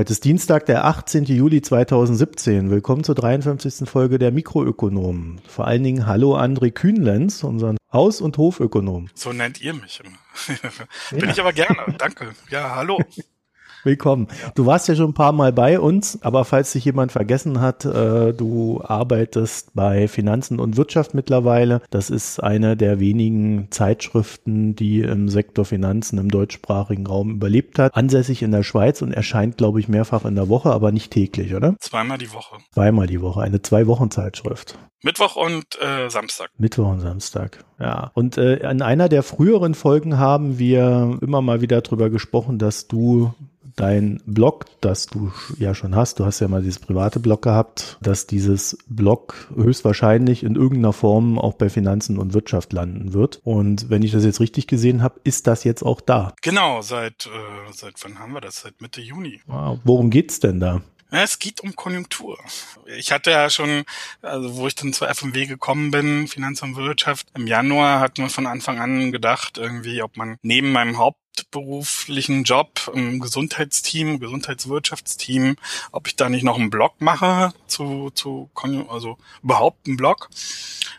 Heute ist Dienstag, der 18. Juli 2017. Willkommen zur 53. Folge der Mikroökonomen. Vor allen Dingen hallo André Kühnlenz, unseren Haus- und Hofökonom. So nennt ihr mich immer. Bin ja. ich aber gerne. Danke. Ja, hallo. Willkommen. Du warst ja schon ein paar Mal bei uns, aber falls sich jemand vergessen hat, äh, du arbeitest bei Finanzen und Wirtschaft mittlerweile. Das ist eine der wenigen Zeitschriften, die im Sektor Finanzen im deutschsprachigen Raum überlebt hat. Ansässig in der Schweiz und erscheint, glaube ich, mehrfach in der Woche, aber nicht täglich, oder? Zweimal die Woche. Zweimal die Woche. Eine Zwei-Wochen-Zeitschrift. Mittwoch und äh, Samstag. Mittwoch und Samstag, ja. Und äh, in einer der früheren Folgen haben wir immer mal wieder darüber gesprochen, dass du dein Blog, das du ja schon hast, du hast ja mal dieses private Blog gehabt, dass dieses Blog höchstwahrscheinlich in irgendeiner Form auch bei Finanzen und Wirtschaft landen wird. Und wenn ich das jetzt richtig gesehen habe, ist das jetzt auch da. Genau, seit, äh, seit wann haben wir das? Seit Mitte Juni. Wow. Worum geht's denn da? Ja, es geht um Konjunktur. Ich hatte ja schon, also wo ich dann zur FMW gekommen bin, Finanz und Wirtschaft, im Januar hat man von Anfang an gedacht, irgendwie, ob man neben meinem hauptberuflichen Job im Gesundheitsteam, Gesundheitswirtschaftsteam, ob ich da nicht noch einen Blog mache zu, zu also überhaupt einen Blog.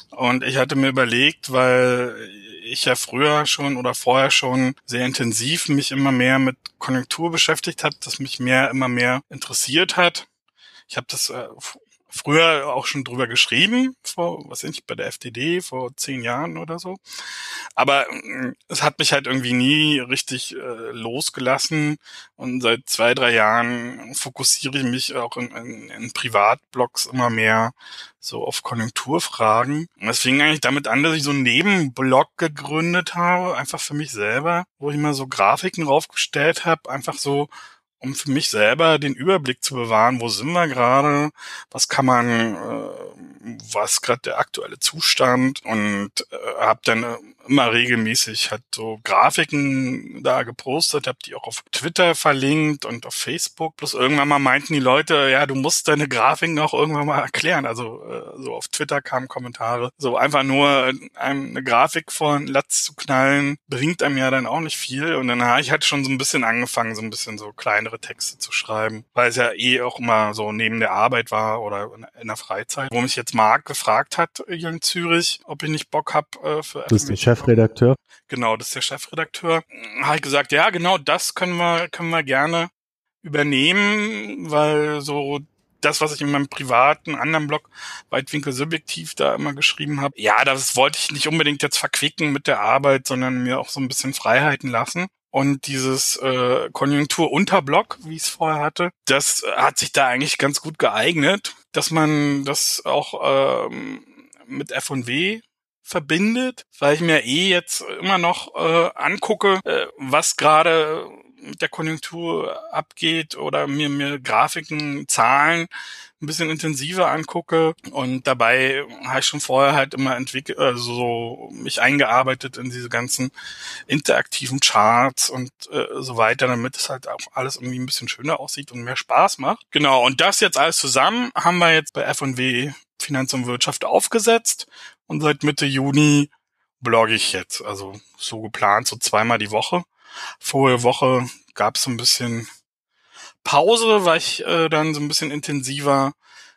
Und ich hatte mir überlegt, weil ich ja früher schon oder vorher schon sehr intensiv mich immer mehr mit Konjunktur beschäftigt hat, das mich mehr immer mehr interessiert hat. Ich habe das äh, früher auch schon drüber geschrieben, vor, was ich, bei der FDD vor zehn Jahren oder so. Aber äh, es hat mich halt irgendwie nie richtig äh, losgelassen. Und seit zwei, drei Jahren fokussiere ich mich auch in, in, in Privatblogs immer mehr so auf Konjunkturfragen. Und es fing eigentlich damit an, dass ich so einen Nebenblog gegründet habe, einfach für mich selber, wo ich mal so Grafiken raufgestellt habe, einfach so um für mich selber den Überblick zu bewahren, wo sind wir gerade, was kann man, äh, was gerade der aktuelle Zustand und äh, habe dann äh, immer regelmäßig halt so Grafiken da gepostet, habe die auch auf Twitter verlinkt und auf Facebook. Plus irgendwann mal meinten die Leute, ja, du musst deine Grafiken auch irgendwann mal erklären. Also äh, so auf Twitter kamen Kommentare, so einfach nur eine Grafik von Latz zu knallen, bringt einem ja dann auch nicht viel. Und dann habe ich halt schon so ein bisschen angefangen, so ein bisschen so kleinere Texte zu schreiben, weil es ja eh auch immer so neben der Arbeit war oder in der Freizeit. Wo mich jetzt Marc gefragt hat in Zürich, ob ich nicht Bock hab äh, für Chefredakteur? Genau, das ist der Chefredakteur. Habe ich gesagt, ja, genau, das können wir, können wir gerne übernehmen, weil so das, was ich in meinem privaten anderen Blog Weitwinkel subjektiv da immer geschrieben habe, ja, das wollte ich nicht unbedingt jetzt verquicken mit der Arbeit, sondern mir auch so ein bisschen Freiheiten lassen. Und dieses äh, Konjunkturunterblock, wie ich es vorher hatte, das hat sich da eigentlich ganz gut geeignet, dass man das auch ähm, mit F&W verbindet, weil ich mir eh jetzt immer noch äh, angucke, äh, was gerade mit der Konjunktur abgeht oder mir mir Grafiken, Zahlen ein bisschen intensiver angucke und dabei habe ich schon vorher halt immer entwickelt, also so mich eingearbeitet in diese ganzen interaktiven Charts und äh, so weiter, damit es halt auch alles irgendwie ein bisschen schöner aussieht und mehr Spaß macht. Genau, und das jetzt alles zusammen haben wir jetzt bei F&W Finanz und Wirtschaft aufgesetzt und seit Mitte Juni blogge ich jetzt, also so geplant, so zweimal die Woche. Vorige Woche gab es so ein bisschen Pause, weil ich äh, dann so ein bisschen intensiver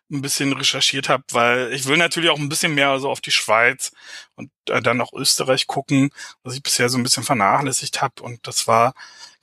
ein bisschen recherchiert habe, weil ich will natürlich auch ein bisschen mehr so auf die Schweiz und äh, dann auch Österreich gucken, was ich bisher so ein bisschen vernachlässigt habe und das war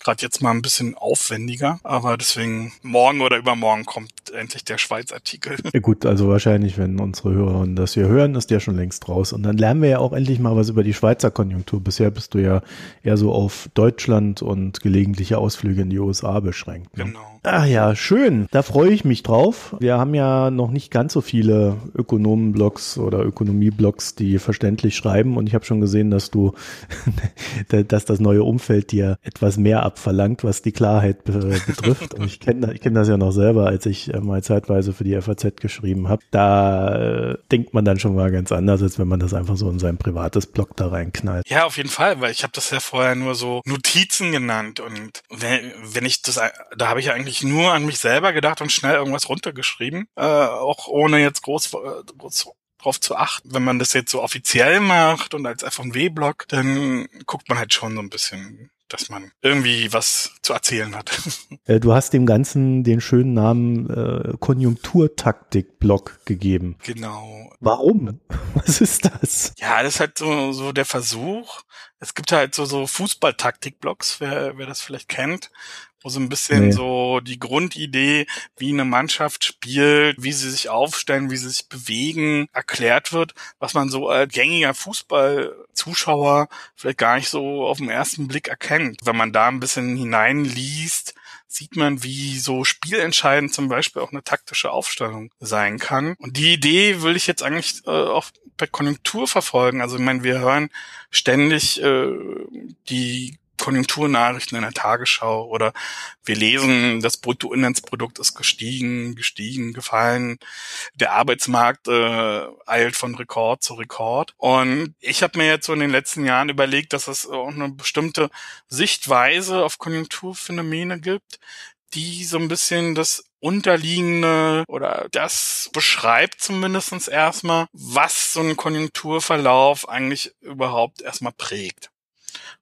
gerade jetzt mal ein bisschen aufwendiger, aber deswegen morgen oder übermorgen kommt endlich der Schweiz-Artikel. Ja gut, also wahrscheinlich, wenn unsere Hörer das hier hören, ist der schon längst raus. Und dann lernen wir ja auch endlich mal was über die Schweizer Konjunktur. Bisher bist du ja eher so auf Deutschland und gelegentliche Ausflüge in die USA beschränkt. Ne? Genau. Ach ja, schön. Da freue ich mich drauf. Wir haben ja noch nicht ganz so viele Ökonomen-Blogs oder Ökonomie-Blogs, die verständlich schreiben. Und ich habe schon gesehen, dass du, dass das neue Umfeld dir etwas mehr abverlangt, was die Klarheit betrifft. Und ich kenne ich kenn das ja noch selber, als ich äh, mal zeitweise für die FAZ geschrieben habe. Da äh, denkt man dann schon mal ganz anders, als wenn man das einfach so in sein privates Blog da reinknallt. Ja, auf jeden Fall, weil ich habe das ja vorher nur so Notizen genannt. Und wenn, wenn ich das, da habe ich eigentlich eigentlich nur an mich selber gedacht und schnell irgendwas runtergeschrieben, äh, auch ohne jetzt groß, äh, groß drauf zu achten. Wenn man das jetzt so offiziell macht und als F&W-Blog, dann guckt man halt schon so ein bisschen dass man irgendwie was zu erzählen hat. Äh, du hast dem Ganzen den schönen Namen äh, Konjunkturtaktik-Blog gegeben. Genau. Warum? Was ist das? Ja, das ist halt so, so der Versuch. Es gibt halt so, so Fußball-Taktik-Blogs, wer, wer das vielleicht kennt, wo so ein bisschen nee. so die Grundidee, wie eine Mannschaft spielt, wie sie sich aufstellen, wie sie sich bewegen, erklärt wird, was man so als gängiger Fußballzuschauer vielleicht gar nicht so auf den ersten Blick erkennt. Wenn man da ein bisschen hineinliest, sieht man, wie so spielentscheidend zum Beispiel auch eine taktische Aufstellung sein kann. Und die Idee will ich jetzt eigentlich äh, auch bei Konjunktur verfolgen. Also ich meine, wir hören ständig äh, die Konjunkturnachrichten in der Tagesschau oder wir lesen, das Bruttoinlandsprodukt ist gestiegen, gestiegen, gefallen, der Arbeitsmarkt äh, eilt von Rekord zu Rekord. Und ich habe mir jetzt so in den letzten Jahren überlegt, dass es auch eine bestimmte Sichtweise auf Konjunkturphänomene gibt, die so ein bisschen das unterliegende oder das beschreibt zumindestens erstmal, was so ein Konjunkturverlauf eigentlich überhaupt erstmal prägt.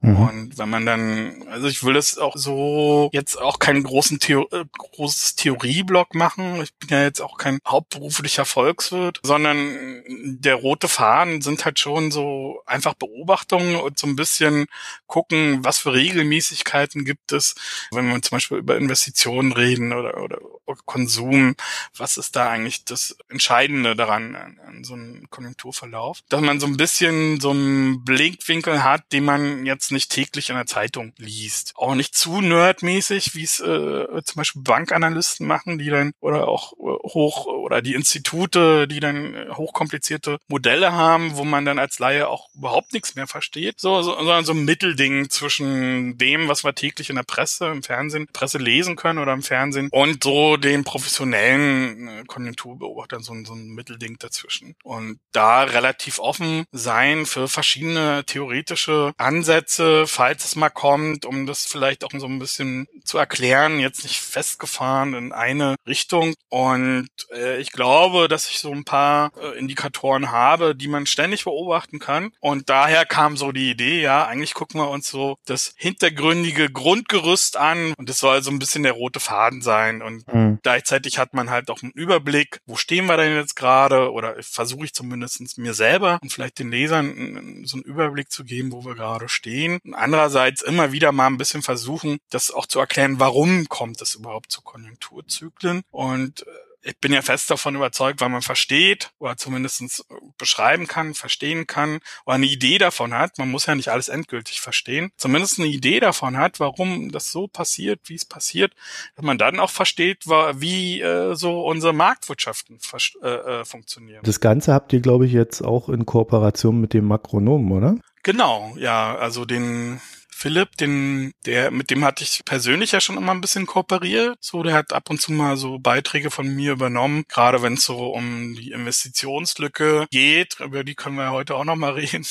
Mhm. Und wenn man dann, also ich will das auch so jetzt auch keinen großen Theo äh, großes Theorieblock machen. Ich bin ja jetzt auch kein hauptberuflicher Volkswirt, sondern der rote Faden sind halt schon so einfach Beobachtungen und so ein bisschen gucken, was für Regelmäßigkeiten gibt es, wenn wir zum Beispiel über Investitionen reden oder, oder Konsum, was ist da eigentlich das Entscheidende daran an, so einem Konjunkturverlauf? Dass man so ein bisschen so einen Blickwinkel hat, den man jetzt nicht täglich in der Zeitung liest. Auch nicht zu nerdmäßig, wie es äh, zum Beispiel Bankanalysten machen, die dann oder auch äh, hoch oder die Institute, die dann äh, hochkomplizierte Modelle haben, wo man dann als Laie auch überhaupt nichts mehr versteht. So, so, sondern so ein Mittelding zwischen dem, was wir täglich in der Presse, im Fernsehen, Presse lesen können oder im Fernsehen und so den professionellen äh, Konjunkturbeobachtern so, so ein Mittelding dazwischen. Und da relativ offen sein für verschiedene theoretische Ansätze, falls es mal kommt, um das vielleicht auch so ein bisschen zu erklären, jetzt nicht festgefahren in eine Richtung. Und äh, ich glaube, dass ich so ein paar äh, Indikatoren habe, die man ständig beobachten kann. Und daher kam so die Idee, ja, eigentlich gucken wir uns so das hintergründige Grundgerüst an und das soll so ein bisschen der rote Faden sein. Und mhm. Gleichzeitig hat man halt auch einen Überblick, wo stehen wir denn jetzt gerade? Oder versuche ich zumindest mir selber und vielleicht den Lesern so einen Überblick zu geben, wo wir gerade stehen. Und andererseits immer wieder mal ein bisschen versuchen, das auch zu erklären, warum kommt es überhaupt zu Konjunkturzyklen? Und äh, ich bin ja fest davon überzeugt, weil man versteht oder zumindest beschreiben kann, verstehen kann oder eine Idee davon hat, man muss ja nicht alles endgültig verstehen, zumindest eine Idee davon hat, warum das so passiert, wie es passiert, dass man dann auch versteht, wie äh, so unsere Marktwirtschaften äh, äh, funktionieren. Das Ganze habt ihr, glaube ich, jetzt auch in Kooperation mit dem Makronomen, oder? Genau, ja, also den Philipp, den, der, mit dem hatte ich persönlich ja schon immer ein bisschen kooperiert. So, der hat ab und zu mal so Beiträge von mir übernommen, gerade wenn es so um die Investitionslücke geht, über die können wir heute auch noch mal reden.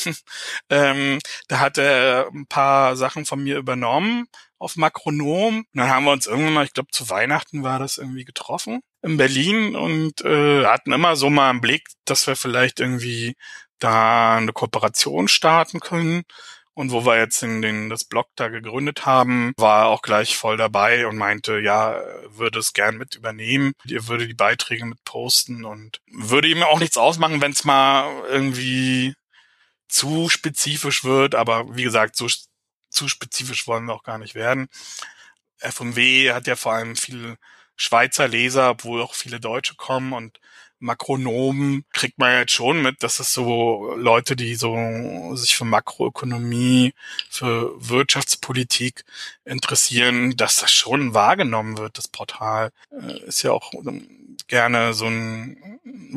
ähm, da hat er ein paar Sachen von mir übernommen auf Makronom. Und dann haben wir uns irgendwann mal, ich glaube zu Weihnachten war das irgendwie getroffen in Berlin und äh, hatten immer so mal einen Blick, dass wir vielleicht irgendwie da eine Kooperation starten können. Und wo wir jetzt in den, das Blog da gegründet haben, war auch gleich voll dabei und meinte, ja, würde es gern mit übernehmen. Er würde die Beiträge mit posten und würde ihm auch nichts ausmachen, wenn es mal irgendwie zu spezifisch wird. Aber wie gesagt, so zu spezifisch wollen wir auch gar nicht werden. FMW hat ja vor allem viele Schweizer Leser, obwohl auch viele Deutsche kommen und Makronomen kriegt man jetzt schon mit, dass es so Leute, die so sich für Makroökonomie, für Wirtschaftspolitik interessieren, dass das schon wahrgenommen wird, das Portal. Äh, ist ja auch gerne so eine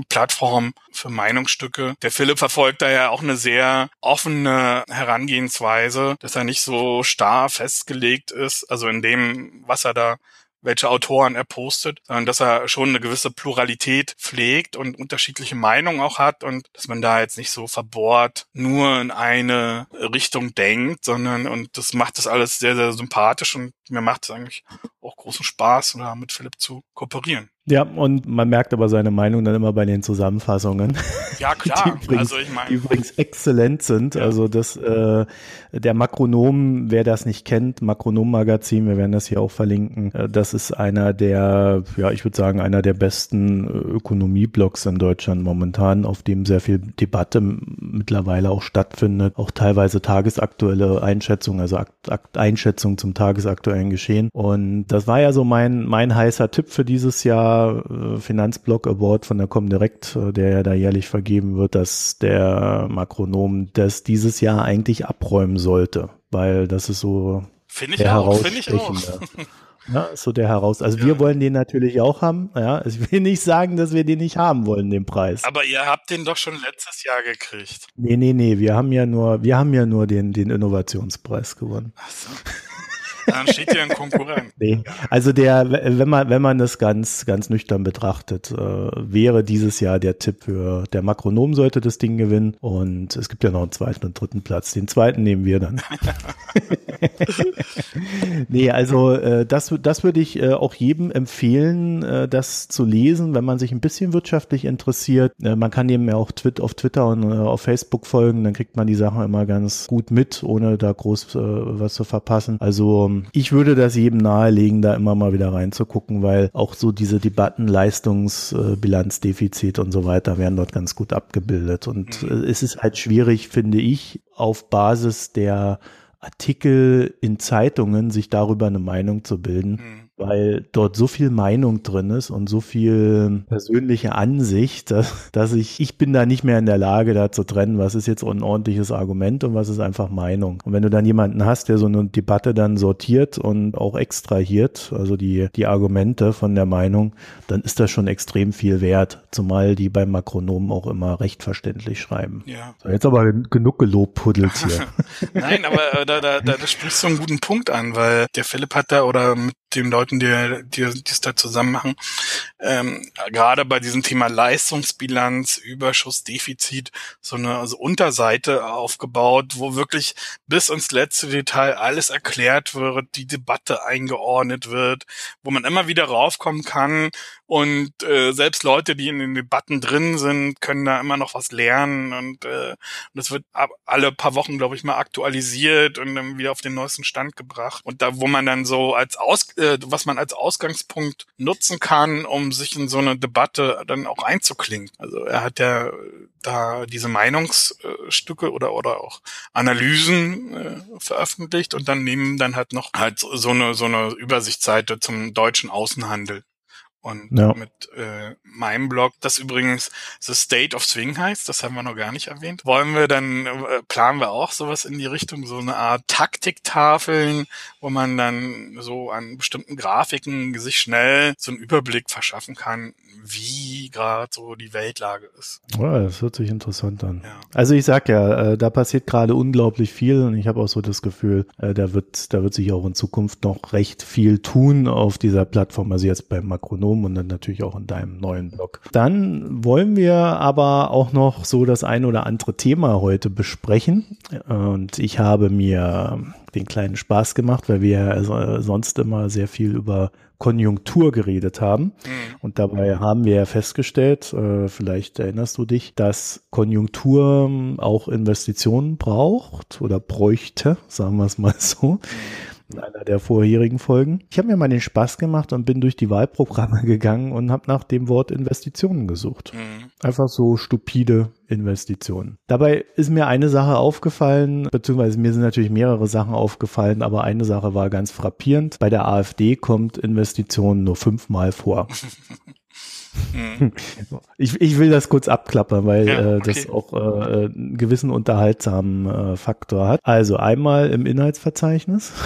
Plattform für Meinungsstücke. Der Philipp verfolgt da ja auch eine sehr offene Herangehensweise, dass er nicht so starr festgelegt ist, also in dem, was er da welche Autoren er postet, sondern dass er schon eine gewisse Pluralität pflegt und unterschiedliche Meinungen auch hat und dass man da jetzt nicht so verbohrt nur in eine Richtung denkt, sondern und das macht das alles sehr, sehr sympathisch und mir macht es eigentlich auch großen Spaß, da mit Philipp zu kooperieren. Ja, und man merkt aber seine Meinung dann immer bei den Zusammenfassungen. Ja, klar. Die übrigens, also ich meine, die übrigens exzellent sind. Ja. Also das äh, der Makronom, wer das nicht kennt, Makronom-Magazin, wir werden das hier auch verlinken. Äh, das ist einer der, ja, ich würde sagen, einer der besten äh, Ökonomie-Blogs in Deutschland momentan, auf dem sehr viel Debatte mittlerweile auch stattfindet, auch teilweise tagesaktuelle Einschätzungen, also Einschätzungen zum tagesaktuellen Geschehen. Und das war ja so mein mein heißer Tipp für dieses Jahr äh, Finanzblock Award von der Comdirect, äh, der ja da jährlich vergeben wird, dass der Makronom das dieses Jahr eigentlich abräumen sollte, weil das ist so Finde ich auch, finde ich auch. Ja, so der heraus. Also ja. wir wollen den natürlich auch haben. Ja, ich will nicht sagen, dass wir den nicht haben wollen, den Preis. Aber ihr habt den doch schon letztes Jahr gekriegt. Nee, nee, nee. Wir haben ja nur, wir haben ja nur den, den Innovationspreis gewonnen. Ach so. Dann steht hier ein Konkurrent. Nee. Also der, wenn man, wenn man das ganz, ganz nüchtern betrachtet, äh, wäre dieses Jahr der Tipp für der Makronom sollte das Ding gewinnen. Und es gibt ja noch einen zweiten und dritten Platz. Den zweiten nehmen wir dann. nee, also äh, das, das würde ich äh, auch jedem empfehlen, äh, das zu lesen, wenn man sich ein bisschen wirtschaftlich interessiert. Äh, man kann eben ja auch Twit auf Twitter und äh, auf Facebook folgen, dann kriegt man die Sachen immer ganz gut mit, ohne da groß äh, was zu verpassen. Also ich würde das jedem nahelegen, da immer mal wieder reinzugucken, weil auch so diese Debatten, Leistungsbilanzdefizit und so weiter werden dort ganz gut abgebildet. Und mhm. es ist halt schwierig, finde ich, auf Basis der Artikel in Zeitungen sich darüber eine Meinung zu bilden. Mhm weil dort so viel Meinung drin ist und so viel persönliche Ansicht, dass, dass ich, ich bin da nicht mehr in der Lage, da zu trennen, was ist jetzt ein ordentliches Argument und was ist einfach Meinung. Und wenn du dann jemanden hast, der so eine Debatte dann sortiert und auch extrahiert, also die, die Argumente von der Meinung, dann ist das schon extrem viel wert, zumal die beim Makronomen auch immer recht verständlich schreiben. Ja. So, jetzt aber genug gelobpuddelt hier. Nein, aber äh, da, da, da, da sprichst du einen guten Punkt an, weil der Philipp hat da oder mit den Leuten, die, die, die es da zusammen machen, ähm, gerade bei diesem Thema Leistungsbilanz, Überschuss, Defizit, so eine also Unterseite aufgebaut, wo wirklich bis ins letzte Detail alles erklärt wird, die Debatte eingeordnet wird, wo man immer wieder raufkommen kann. Und äh, selbst Leute, die in den Debatten drin sind, können da immer noch was lernen. Und äh, das wird alle paar Wochen, glaube ich, mal aktualisiert und dann wieder auf den neuesten Stand gebracht. Und da, wo man dann so als Aus, äh, was man als Ausgangspunkt nutzen kann, um sich in so eine Debatte dann auch einzuklingen. Also er hat ja da diese Meinungsstücke oder oder auch Analysen äh, veröffentlicht und dann nehmen dann halt noch halt so eine so eine Übersichtsseite zum deutschen Außenhandel und ja. mit äh, meinem Blog, das übrigens The State of Swing heißt, das haben wir noch gar nicht erwähnt, wollen wir dann, äh, planen wir auch sowas in die Richtung, so eine Art Taktiktafeln, wo man dann so an bestimmten Grafiken sich schnell so einen Überblick verschaffen kann, wie gerade so die Weltlage ist. Ja, das hört sich interessant an. Ja. Also ich sag ja, äh, da passiert gerade unglaublich viel und ich habe auch so das Gefühl, äh, da wird, da wird sich auch in Zukunft noch recht viel tun auf dieser Plattform, also jetzt beim Makronom und dann natürlich auch in deinem neuen Blog. Dann wollen wir aber auch noch so das ein oder andere Thema heute besprechen und ich habe mir den kleinen Spaß gemacht, weil wir ja sonst immer sehr viel über Konjunktur geredet haben. Mhm. Und dabei haben wir ja festgestellt, äh, vielleicht erinnerst du dich, dass Konjunktur auch Investitionen braucht oder bräuchte, sagen wir es mal so. In einer der vorherigen Folgen. Ich habe mir mal den Spaß gemacht und bin durch die Wahlprogramme gegangen und habe nach dem Wort Investitionen gesucht. Mhm. Einfach so stupide Investitionen. Dabei ist mir eine Sache aufgefallen, beziehungsweise mir sind natürlich mehrere Sachen aufgefallen, aber eine Sache war ganz frappierend. Bei der AfD kommt Investitionen nur fünfmal vor. Mhm. Ich, ich will das kurz abklappern, weil ja, okay. äh, das auch äh, einen gewissen unterhaltsamen äh, Faktor hat. Also einmal im Inhaltsverzeichnis.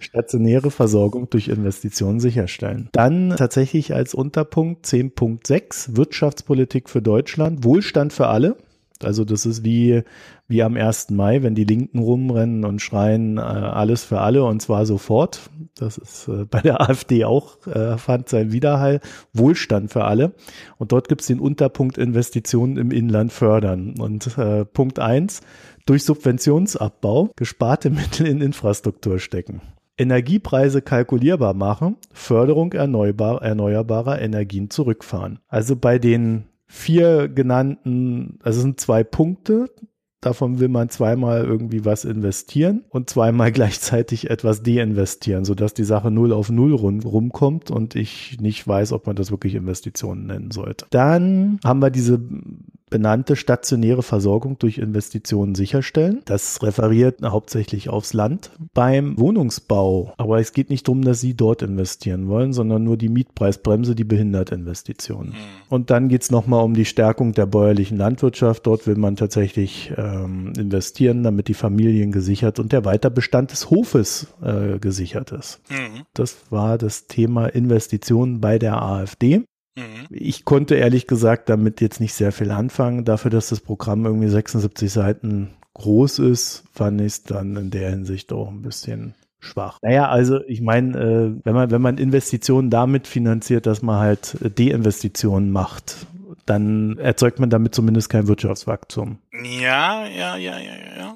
Stationäre Versorgung durch Investitionen sicherstellen. Dann tatsächlich als Unterpunkt 10.6 Wirtschaftspolitik für Deutschland, Wohlstand für alle. Also das ist wie, wie am 1. Mai, wenn die Linken rumrennen und schreien, äh, alles für alle und zwar sofort. Das ist äh, bei der AfD auch, äh, fand sein Widerhall. Wohlstand für alle. Und dort gibt es den Unterpunkt Investitionen im Inland fördern. Und äh, Punkt eins durch Subventionsabbau gesparte Mittel in Infrastruktur stecken. Energiepreise kalkulierbar machen, Förderung erneuerbar, erneuerbarer Energien zurückfahren. Also bei den vier genannten, also es sind zwei Punkte, Davon will man zweimal irgendwie was investieren und zweimal gleichzeitig etwas deinvestieren, sodass die Sache null auf null rum, rumkommt und ich nicht weiß, ob man das wirklich Investitionen nennen sollte. Dann haben wir diese benannte stationäre Versorgung durch Investitionen sicherstellen. Das referiert hauptsächlich aufs Land. Beim Wohnungsbau, aber es geht nicht darum, dass Sie dort investieren wollen, sondern nur die Mietpreisbremse, die behindert Investitionen. Mhm. Und dann geht es nochmal um die Stärkung der bäuerlichen Landwirtschaft. Dort will man tatsächlich ähm, investieren, damit die Familien gesichert und der Weiterbestand des Hofes äh, gesichert ist. Mhm. Das war das Thema Investitionen bei der AfD. Mhm. Ich konnte ehrlich gesagt damit jetzt nicht sehr viel anfangen. Dafür, dass das Programm irgendwie 76 Seiten groß ist, fand ich es dann in der Hinsicht auch ein bisschen schwach. Naja, also ich meine, äh, wenn man wenn man Investitionen damit finanziert, dass man halt Deinvestitionen macht, dann erzeugt man damit zumindest kein Wirtschaftswachstum. Ja, ja, ja, ja, ja.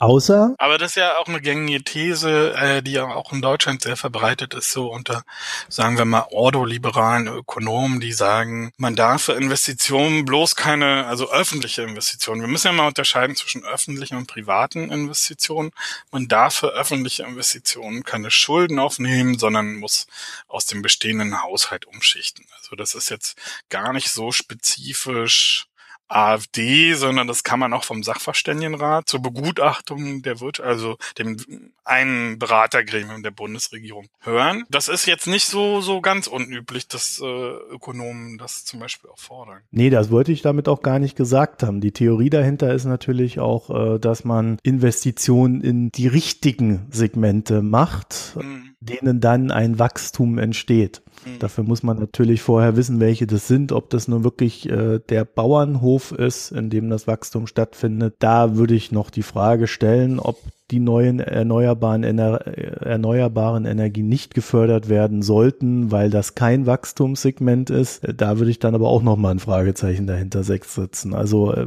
Außer. Aber das ist ja auch eine gängige These, äh, die ja auch in Deutschland sehr verbreitet ist, so unter, sagen wir mal, ordoliberalen Ökonomen, die sagen, man darf für Investitionen bloß keine, also öffentliche Investitionen. Wir müssen ja mal unterscheiden zwischen öffentlichen und privaten Investitionen. Man darf für öffentliche Investitionen keine Schulden aufnehmen, sondern muss aus dem bestehenden Haushalt umschichten. Also das ist jetzt gar nicht so spezifisch AfD, sondern das kann man auch vom Sachverständigenrat zur Begutachtung der Wirtschaft, also dem einen Beratergremium der Bundesregierung hören. Das ist jetzt nicht so so ganz unüblich, dass äh, Ökonomen das zum Beispiel auch fordern. Nee, das wollte ich damit auch gar nicht gesagt haben. Die Theorie dahinter ist natürlich auch, äh, dass man Investitionen in die richtigen Segmente macht, mhm. denen dann ein Wachstum entsteht. Mhm. Dafür muss man natürlich vorher wissen, welche das sind, ob das nur wirklich äh, der Bauernhof ist, in dem das Wachstum stattfindet. Da würde ich noch die Frage stellen, ob die neuen erneuerbaren, Ener erneuerbaren Energien nicht gefördert werden sollten, weil das kein Wachstumssegment ist. Da würde ich dann aber auch nochmal ein Fragezeichen dahinter setzen. Also äh,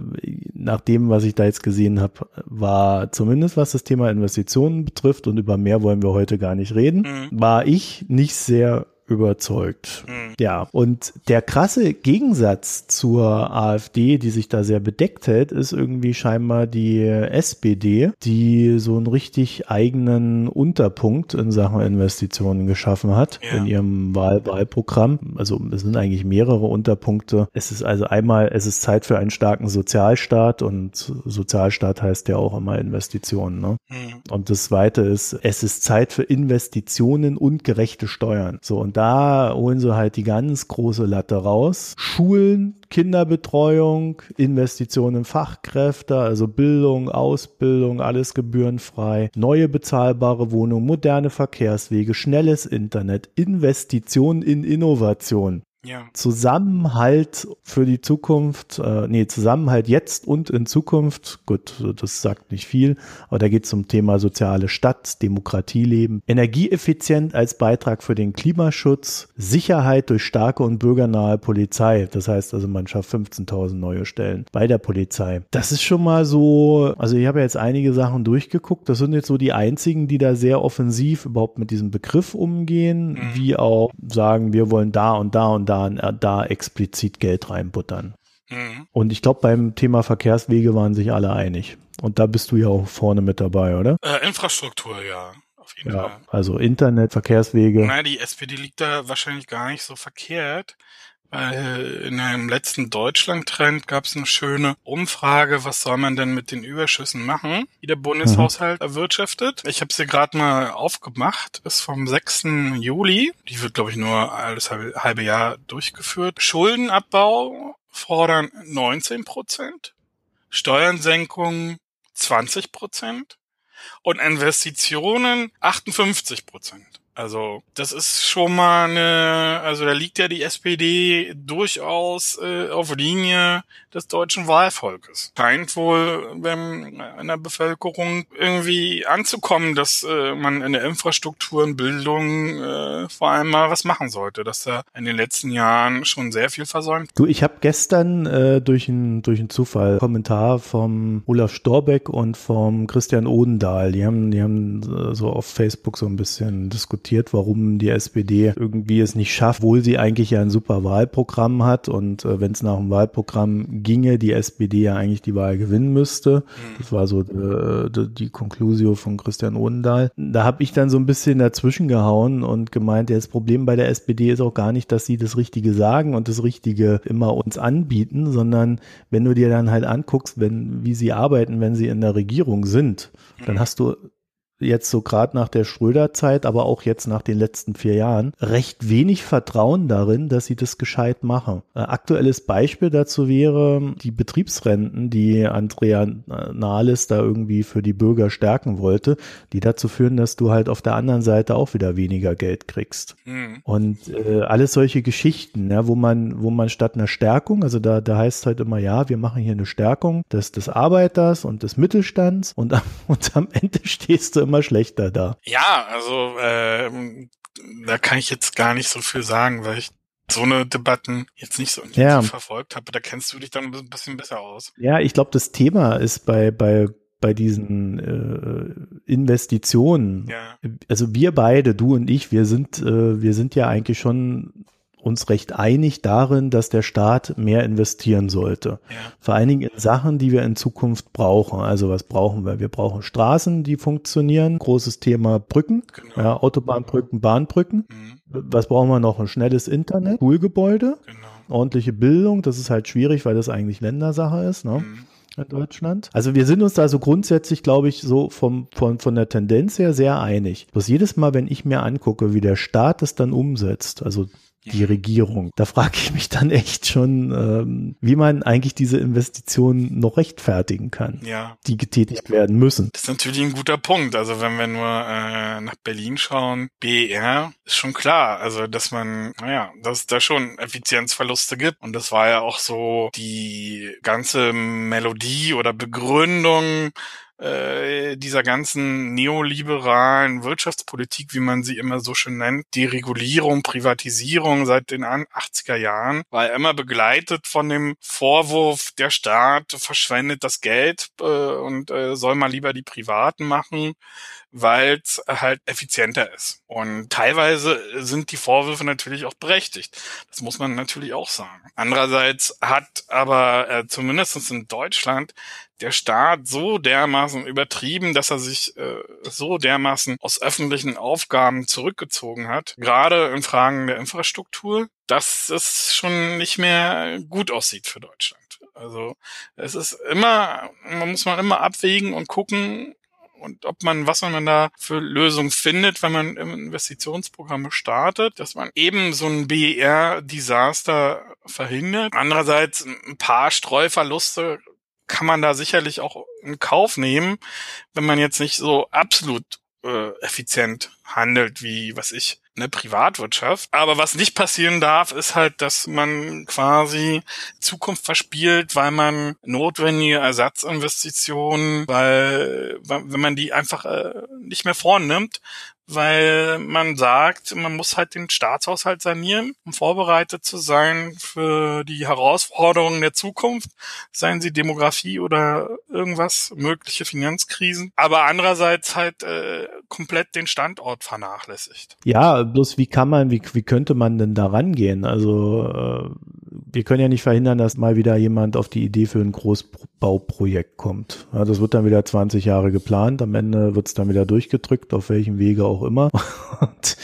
nach dem, was ich da jetzt gesehen habe, war zumindest was das Thema Investitionen betrifft und über mehr wollen wir heute gar nicht reden, mhm. war ich nicht sehr überzeugt. Mhm. Ja, und der krasse Gegensatz zur AfD, die sich da sehr bedeckt hält, ist irgendwie scheinbar die SPD, die so einen richtig eigenen Unterpunkt in Sachen Investitionen geschaffen hat ja. in ihrem Wahl Wahlprogramm. Also es sind eigentlich mehrere Unterpunkte. Es ist also einmal, es ist Zeit für einen starken Sozialstaat und Sozialstaat heißt ja auch immer Investitionen. Ne? Mhm. Und das zweite ist, es ist Zeit für Investitionen und gerechte Steuern. So, und da holen sie halt die ganz große Latte raus. Schulen, Kinderbetreuung, Investitionen in Fachkräfte, also Bildung, Ausbildung, alles gebührenfrei, neue bezahlbare Wohnungen, moderne Verkehrswege, schnelles Internet, Investitionen in Innovation. Ja. Zusammenhalt für die Zukunft, äh, nee, Zusammenhalt jetzt und in Zukunft, gut, das sagt nicht viel, aber da geht es zum Thema soziale Stadt, Demokratieleben, Energieeffizient als Beitrag für den Klimaschutz, Sicherheit durch starke und bürgernahe Polizei. Das heißt also, man schafft 15.000 neue Stellen bei der Polizei. Das ist schon mal so, also ich habe ja jetzt einige Sachen durchgeguckt, das sind jetzt so die einzigen, die da sehr offensiv überhaupt mit diesem Begriff umgehen, mhm. wie auch sagen, wir wollen da und da und da da, da explizit Geld reinbuttern. Mhm. Und ich glaube, beim Thema Verkehrswege waren sich alle einig. Und da bist du ja auch vorne mit dabei, oder? Äh, Infrastruktur, ja. Ja, Fall. Also Internet, Verkehrswege. Nein, die SPD liegt da wahrscheinlich gar nicht so verkehrt. Weil in einem letzten Deutschland-Trend gab es eine schöne Umfrage, was soll man denn mit den Überschüssen machen, die der Bundeshaushalt mhm. erwirtschaftet. Ich habe sie gerade mal aufgemacht, ist vom 6. Juli. Die wird, glaube ich, nur alles halbe, halbe Jahr durchgeführt. Schuldenabbau fordern 19 Prozent, Steuernsenkung 20 Prozent und Investitionen 58 Prozent. Also das ist schon mal eine, also da liegt ja die SPD durchaus äh, auf Linie des deutschen Wahlvolkes. Scheint wohl wenn in der Bevölkerung irgendwie anzukommen, dass äh, man in der Infrastruktur und Bildung äh, vor allem mal was machen sollte, dass da in den letzten Jahren schon sehr viel versäumt. Du, ich habe gestern äh, durch einen durch einen Zufall Kommentar vom Olaf Storbeck und vom Christian Odendahl, die haben die haben äh, so auf Facebook so ein bisschen diskutiert, warum die SPD irgendwie es nicht schafft, obwohl sie eigentlich ja ein super Wahlprogramm hat und äh, wenn es nach dem Wahlprogramm ginge, die SPD ja eigentlich die Wahl gewinnen müsste. Mhm. Das war so äh, die, die Conclusio von Christian Odendahl. Da habe ich dann so ein bisschen dazwischen gehauen und gemeint, ja, das Problem bei der SPD ist auch gar nicht, dass sie das Richtige sagen und das Richtige immer uns anbieten, sondern wenn du dir dann halt anguckst, wenn, wie sie arbeiten, wenn sie in der Regierung sind, dann mhm. hast du jetzt so gerade nach der Schröder-Zeit, aber auch jetzt nach den letzten vier Jahren, recht wenig Vertrauen darin, dass sie das gescheit machen. Äh, aktuelles Beispiel dazu wäre die Betriebsrenten, die Andrea Nahles da irgendwie für die Bürger stärken wollte, die dazu führen, dass du halt auf der anderen Seite auch wieder weniger Geld kriegst. Mhm. Und äh, alles solche Geschichten, ja, wo man, wo man statt einer Stärkung, also da, da heißt halt immer, ja, wir machen hier eine Stärkung des, des Arbeiters und des Mittelstands und, und am Ende stehst du immer schlechter da. Ja, also äh, da kann ich jetzt gar nicht so viel sagen, weil ich so eine Debatten jetzt nicht so intensiv ja. verfolgt habe. Da kennst du dich dann ein bisschen besser aus. Ja, ich glaube, das Thema ist bei bei bei diesen äh, Investitionen. Ja. Also wir beide, du und ich, wir sind äh, wir sind ja eigentlich schon uns recht einig darin, dass der Staat mehr investieren sollte. Ja. Vor allen Dingen in Sachen, die wir in Zukunft brauchen. Also was brauchen wir? Wir brauchen Straßen, die funktionieren. Großes Thema Brücken, genau. ja, Autobahnbrücken, Bahnbrücken. Mhm. Was brauchen wir noch? Ein schnelles Internet, Schulgebäude, genau. ordentliche Bildung. Das ist halt schwierig, weil das eigentlich Ländersache ist. Ne? Mhm in Deutschland. Also wir sind uns da so grundsätzlich, glaube ich, so vom, von, von der Tendenz her sehr einig. Bloß jedes Mal, wenn ich mir angucke, wie der Staat das dann umsetzt, also die Regierung. Da frage ich mich dann echt schon, ähm, wie man eigentlich diese Investitionen noch rechtfertigen kann, ja. die getätigt werden müssen. Das ist natürlich ein guter Punkt. Also wenn wir nur äh, nach Berlin schauen, BER ist schon klar, also dass man, naja, dass es da schon Effizienzverluste gibt. Und das war ja auch so die ganze Melodie oder Begründung äh, dieser ganzen neoliberalen Wirtschaftspolitik, wie man sie immer so schön nennt, Deregulierung, Privatisierung seit den 80er Jahren, war immer begleitet von dem Vorwurf, der Staat verschwendet das Geld äh, und äh, soll mal lieber die Privaten machen weil es halt effizienter ist. Und teilweise sind die Vorwürfe natürlich auch berechtigt. Das muss man natürlich auch sagen. Andererseits hat aber äh, zumindest in Deutschland der Staat so dermaßen übertrieben, dass er sich äh, so dermaßen aus öffentlichen Aufgaben zurückgezogen hat, gerade in Fragen der Infrastruktur, dass es schon nicht mehr gut aussieht für Deutschland. Also es ist immer, man muss man immer abwägen und gucken, und ob man, was man da für Lösungen findet, wenn man Investitionsprogramme startet, dass man eben so ein BER-Desaster verhindert. Andererseits ein paar Streuverluste kann man da sicherlich auch in Kauf nehmen, wenn man jetzt nicht so absolut äh, effizient handelt, wie was ich eine Privatwirtschaft. Aber was nicht passieren darf, ist halt, dass man quasi Zukunft verspielt, weil man notwendige Ersatzinvestitionen, weil wenn man die einfach äh, nicht mehr vornimmt, weil man sagt, man muss halt den Staatshaushalt sanieren, um vorbereitet zu sein für die Herausforderungen der Zukunft, seien sie Demografie oder irgendwas, mögliche Finanzkrisen, aber andererseits halt äh, komplett den Standort vernachlässigt. Ja, bloß wie kann man, wie, wie könnte man denn da rangehen? Also äh, wir können ja nicht verhindern, dass mal wieder jemand auf die Idee für ein Großbauprojekt kommt. Ja, das wird dann wieder 20 Jahre geplant, am Ende wird es dann wieder durchgedrückt, auf welchem Wege auch immer. Und,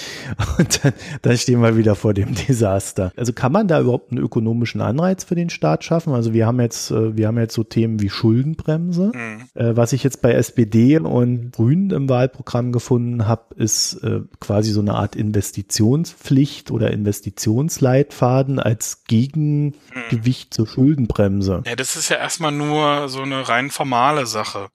Und dann, dann stehen wir wieder vor dem Desaster. Also kann man da überhaupt einen ökonomischen Anreiz für den Staat schaffen? Also wir haben jetzt, äh, wir haben jetzt so Themen wie Schuldenbremse. Mhm. Äh, was ich jetzt bei SPD und Grünen im Wahlprogramm gefunden habe, ist äh, quasi so eine Art Investitionspflicht oder Investitionsleitfaden als Gegengewicht mhm. zur Schuldenbremse. Ja, das ist ja erstmal nur so eine rein formale Sache,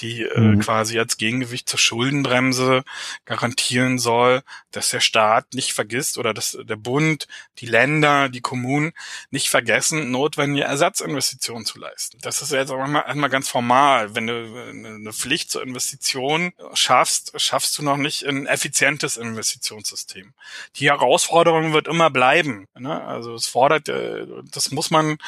die mhm. quasi als Gegengewicht zur Schuldenbremse garantieren soll, dass der Staat nicht vergisst oder dass der Bund, die Länder, die Kommunen nicht vergessen, notwendige Ersatzinvestitionen zu leisten. Das ist jetzt auch einmal ganz formal. Wenn du eine Pflicht zur Investition schaffst, schaffst du noch nicht ein effizientes Investitionssystem. Die Herausforderung wird immer bleiben. Ne? Also es fordert, äh, das muss man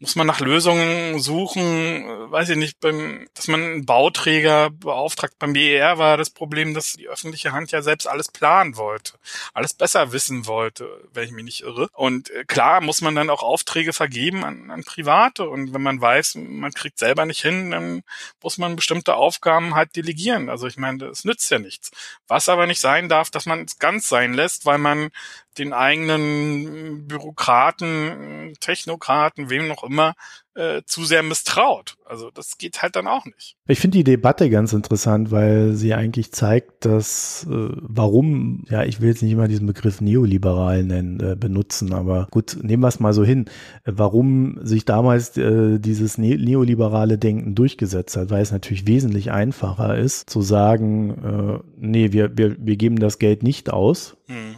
muss man nach Lösungen suchen, äh, weiß ich nicht, beim, dass man einen Bauträger beauftragt. Beim BER war das Problem, dass die öffentliche Hand ja selbst alles planen wollte, alles besser wissen wollte, wenn ich mich nicht irre. Und äh, klar muss man dann auch Aufträge vergeben an, an Private. Und wenn man weiß, man kriegt selber nicht hin, dann muss man bestimmte Aufgaben halt delegieren. Also ich meine, das nützt ja nichts. Was aber nicht sein darf, dass man es ganz sein lässt, weil man den eigenen Bürokraten, Technokraten, wem noch immer, äh, zu sehr misstraut. Also das geht halt dann auch nicht. Ich finde die Debatte ganz interessant, weil sie eigentlich zeigt, dass äh, warum, ja, ich will jetzt nicht immer diesen Begriff neoliberal nennen, äh, benutzen, aber gut, nehmen wir es mal so hin, warum sich damals äh, dieses ne neoliberale Denken durchgesetzt hat, weil es natürlich wesentlich einfacher ist zu sagen, äh, nee, wir, wir, wir geben das Geld nicht aus. Hm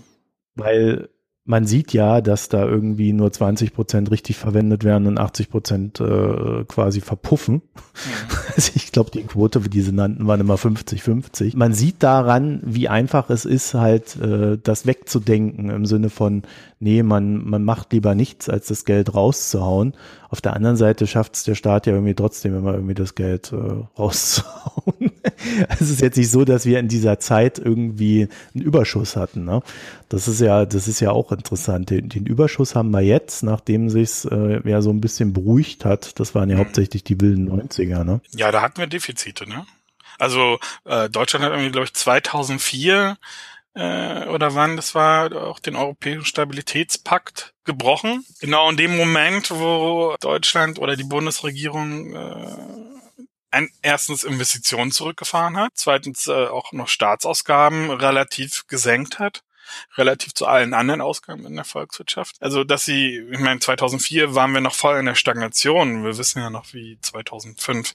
weil man sieht ja, dass da irgendwie nur 20 Prozent richtig verwendet werden und 80 Prozent äh, quasi verpuffen. Mhm. Also ich glaube, die Quote, die sie nannten, waren immer 50-50. Man sieht daran, wie einfach es ist, halt äh, das wegzudenken im Sinne von, nee, man, man macht lieber nichts, als das Geld rauszuhauen. Auf der anderen Seite schafft es der Staat ja irgendwie trotzdem immer irgendwie das Geld äh, rauszuhauen. es ist jetzt nicht so, dass wir in dieser Zeit irgendwie einen Überschuss hatten. Ne? Das ist ja, das ist ja auch interessant. Den, den Überschuss haben wir jetzt, nachdem sich's äh, ja so ein bisschen beruhigt hat. Das waren ja mhm. hauptsächlich die wilden 90er. Ne? Ja, da hatten wir Defizite. Ne? Also äh, Deutschland hat irgendwie, glaube ich, 2004 äh, oder wann, das war auch den Europäischen Stabilitätspakt gebrochen. Genau in dem Moment, wo Deutschland oder die Bundesregierung äh, ein, erstens Investitionen zurückgefahren hat, zweitens äh, auch noch Staatsausgaben relativ gesenkt hat relativ zu allen anderen Ausgaben in der Volkswirtschaft. Also, dass sie, ich meine, 2004 waren wir noch voll in der Stagnation. Wir wissen ja noch, wie 2005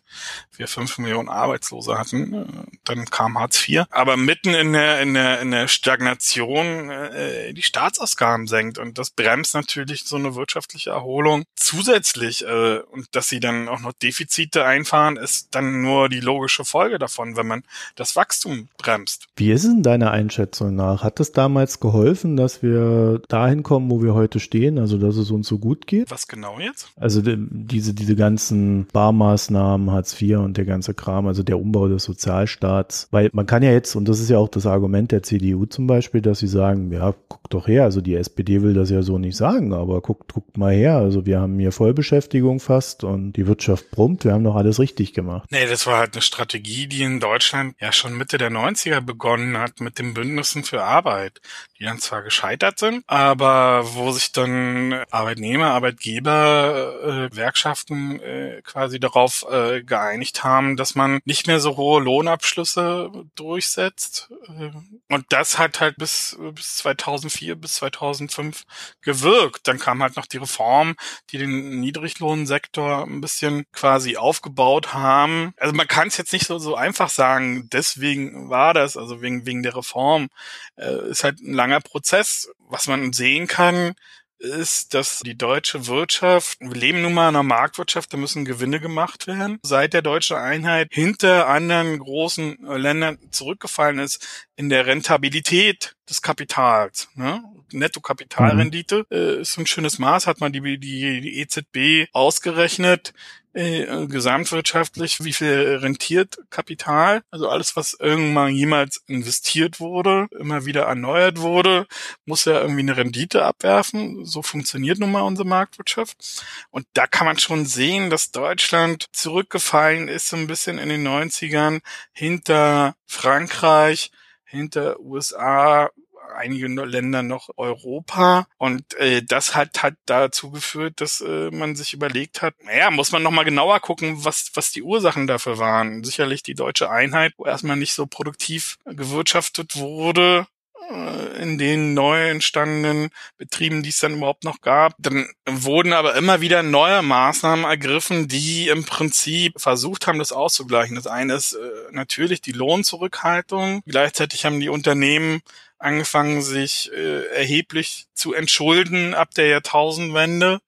wir fünf Millionen Arbeitslose hatten. Dann kam Hartz IV. Aber mitten in der, in der, in der Stagnation äh, die Staatsausgaben senkt. Und das bremst natürlich so eine wirtschaftliche Erholung zusätzlich. Äh, und dass sie dann auch noch Defizite einfahren, ist dann nur die logische Folge davon, wenn man das Wachstum bremst. Wie ist denn deine Einschätzung nach? Hat es damals damals geholfen, dass wir dahin kommen, wo wir heute stehen, also dass es uns so gut geht? Was genau jetzt? Also diese, diese ganzen Barmaßnahmen, Hartz IV und der ganze Kram, also der Umbau des Sozialstaats. Weil man kann ja jetzt, und das ist ja auch das Argument der CDU zum Beispiel, dass sie sagen, ja, guck doch her, also die SPD will das ja so nicht sagen, aber guckt, guckt mal her, also wir haben hier Vollbeschäftigung fast und die Wirtschaft brummt, wir haben doch alles richtig gemacht. Nee, das war halt eine Strategie, die in Deutschland ja schon Mitte der 90er begonnen hat mit den Bündnissen für Arbeit die dann zwar gescheitert sind, aber wo sich dann Arbeitnehmer, Arbeitgeber, äh, Gewerkschaften äh, quasi darauf äh, geeinigt haben, dass man nicht mehr so hohe Lohnabschlüsse durchsetzt. Äh, und das hat halt bis, bis 2004, bis 2005 gewirkt. Dann kam halt noch die Reform, die den Niedriglohnsektor ein bisschen quasi aufgebaut haben. Also man kann es jetzt nicht so, so einfach sagen, deswegen war das, also wegen, wegen der Reform. Äh, ist halt ein langer Prozess. Was man sehen kann, ist, dass die deutsche Wirtschaft, wir leben nun mal in einer Marktwirtschaft, da müssen Gewinne gemacht werden. Seit der deutschen Einheit hinter anderen großen Ländern zurückgefallen ist in der Rentabilität des Kapitals. Ne? Nettokapitalrendite mhm. äh, ist ein schönes Maß, hat man die, die, die EZB ausgerechnet äh, gesamtwirtschaftlich, wie viel rentiert Kapital, also alles, was irgendwann jemals investiert wurde, immer wieder erneuert wurde, muss ja irgendwie eine Rendite abwerfen. So funktioniert nun mal unsere Marktwirtschaft. Und da kann man schon sehen, dass Deutschland zurückgefallen ist, so ein bisschen in den 90ern hinter Frankreich, hinter USA, einige Länder noch Europa. Und äh, das hat hat dazu geführt, dass äh, man sich überlegt hat, naja, muss man nochmal genauer gucken, was, was die Ursachen dafür waren. Sicherlich die deutsche Einheit, wo erstmal nicht so produktiv gewirtschaftet wurde, äh, in den neu entstandenen Betrieben, die es dann überhaupt noch gab. Dann wurden aber immer wieder neue Maßnahmen ergriffen, die im Prinzip versucht haben, das auszugleichen. Das eine ist äh, natürlich die Lohnzurückhaltung. Gleichzeitig haben die Unternehmen angefangen, sich äh, erheblich zu entschulden ab der Jahrtausendwende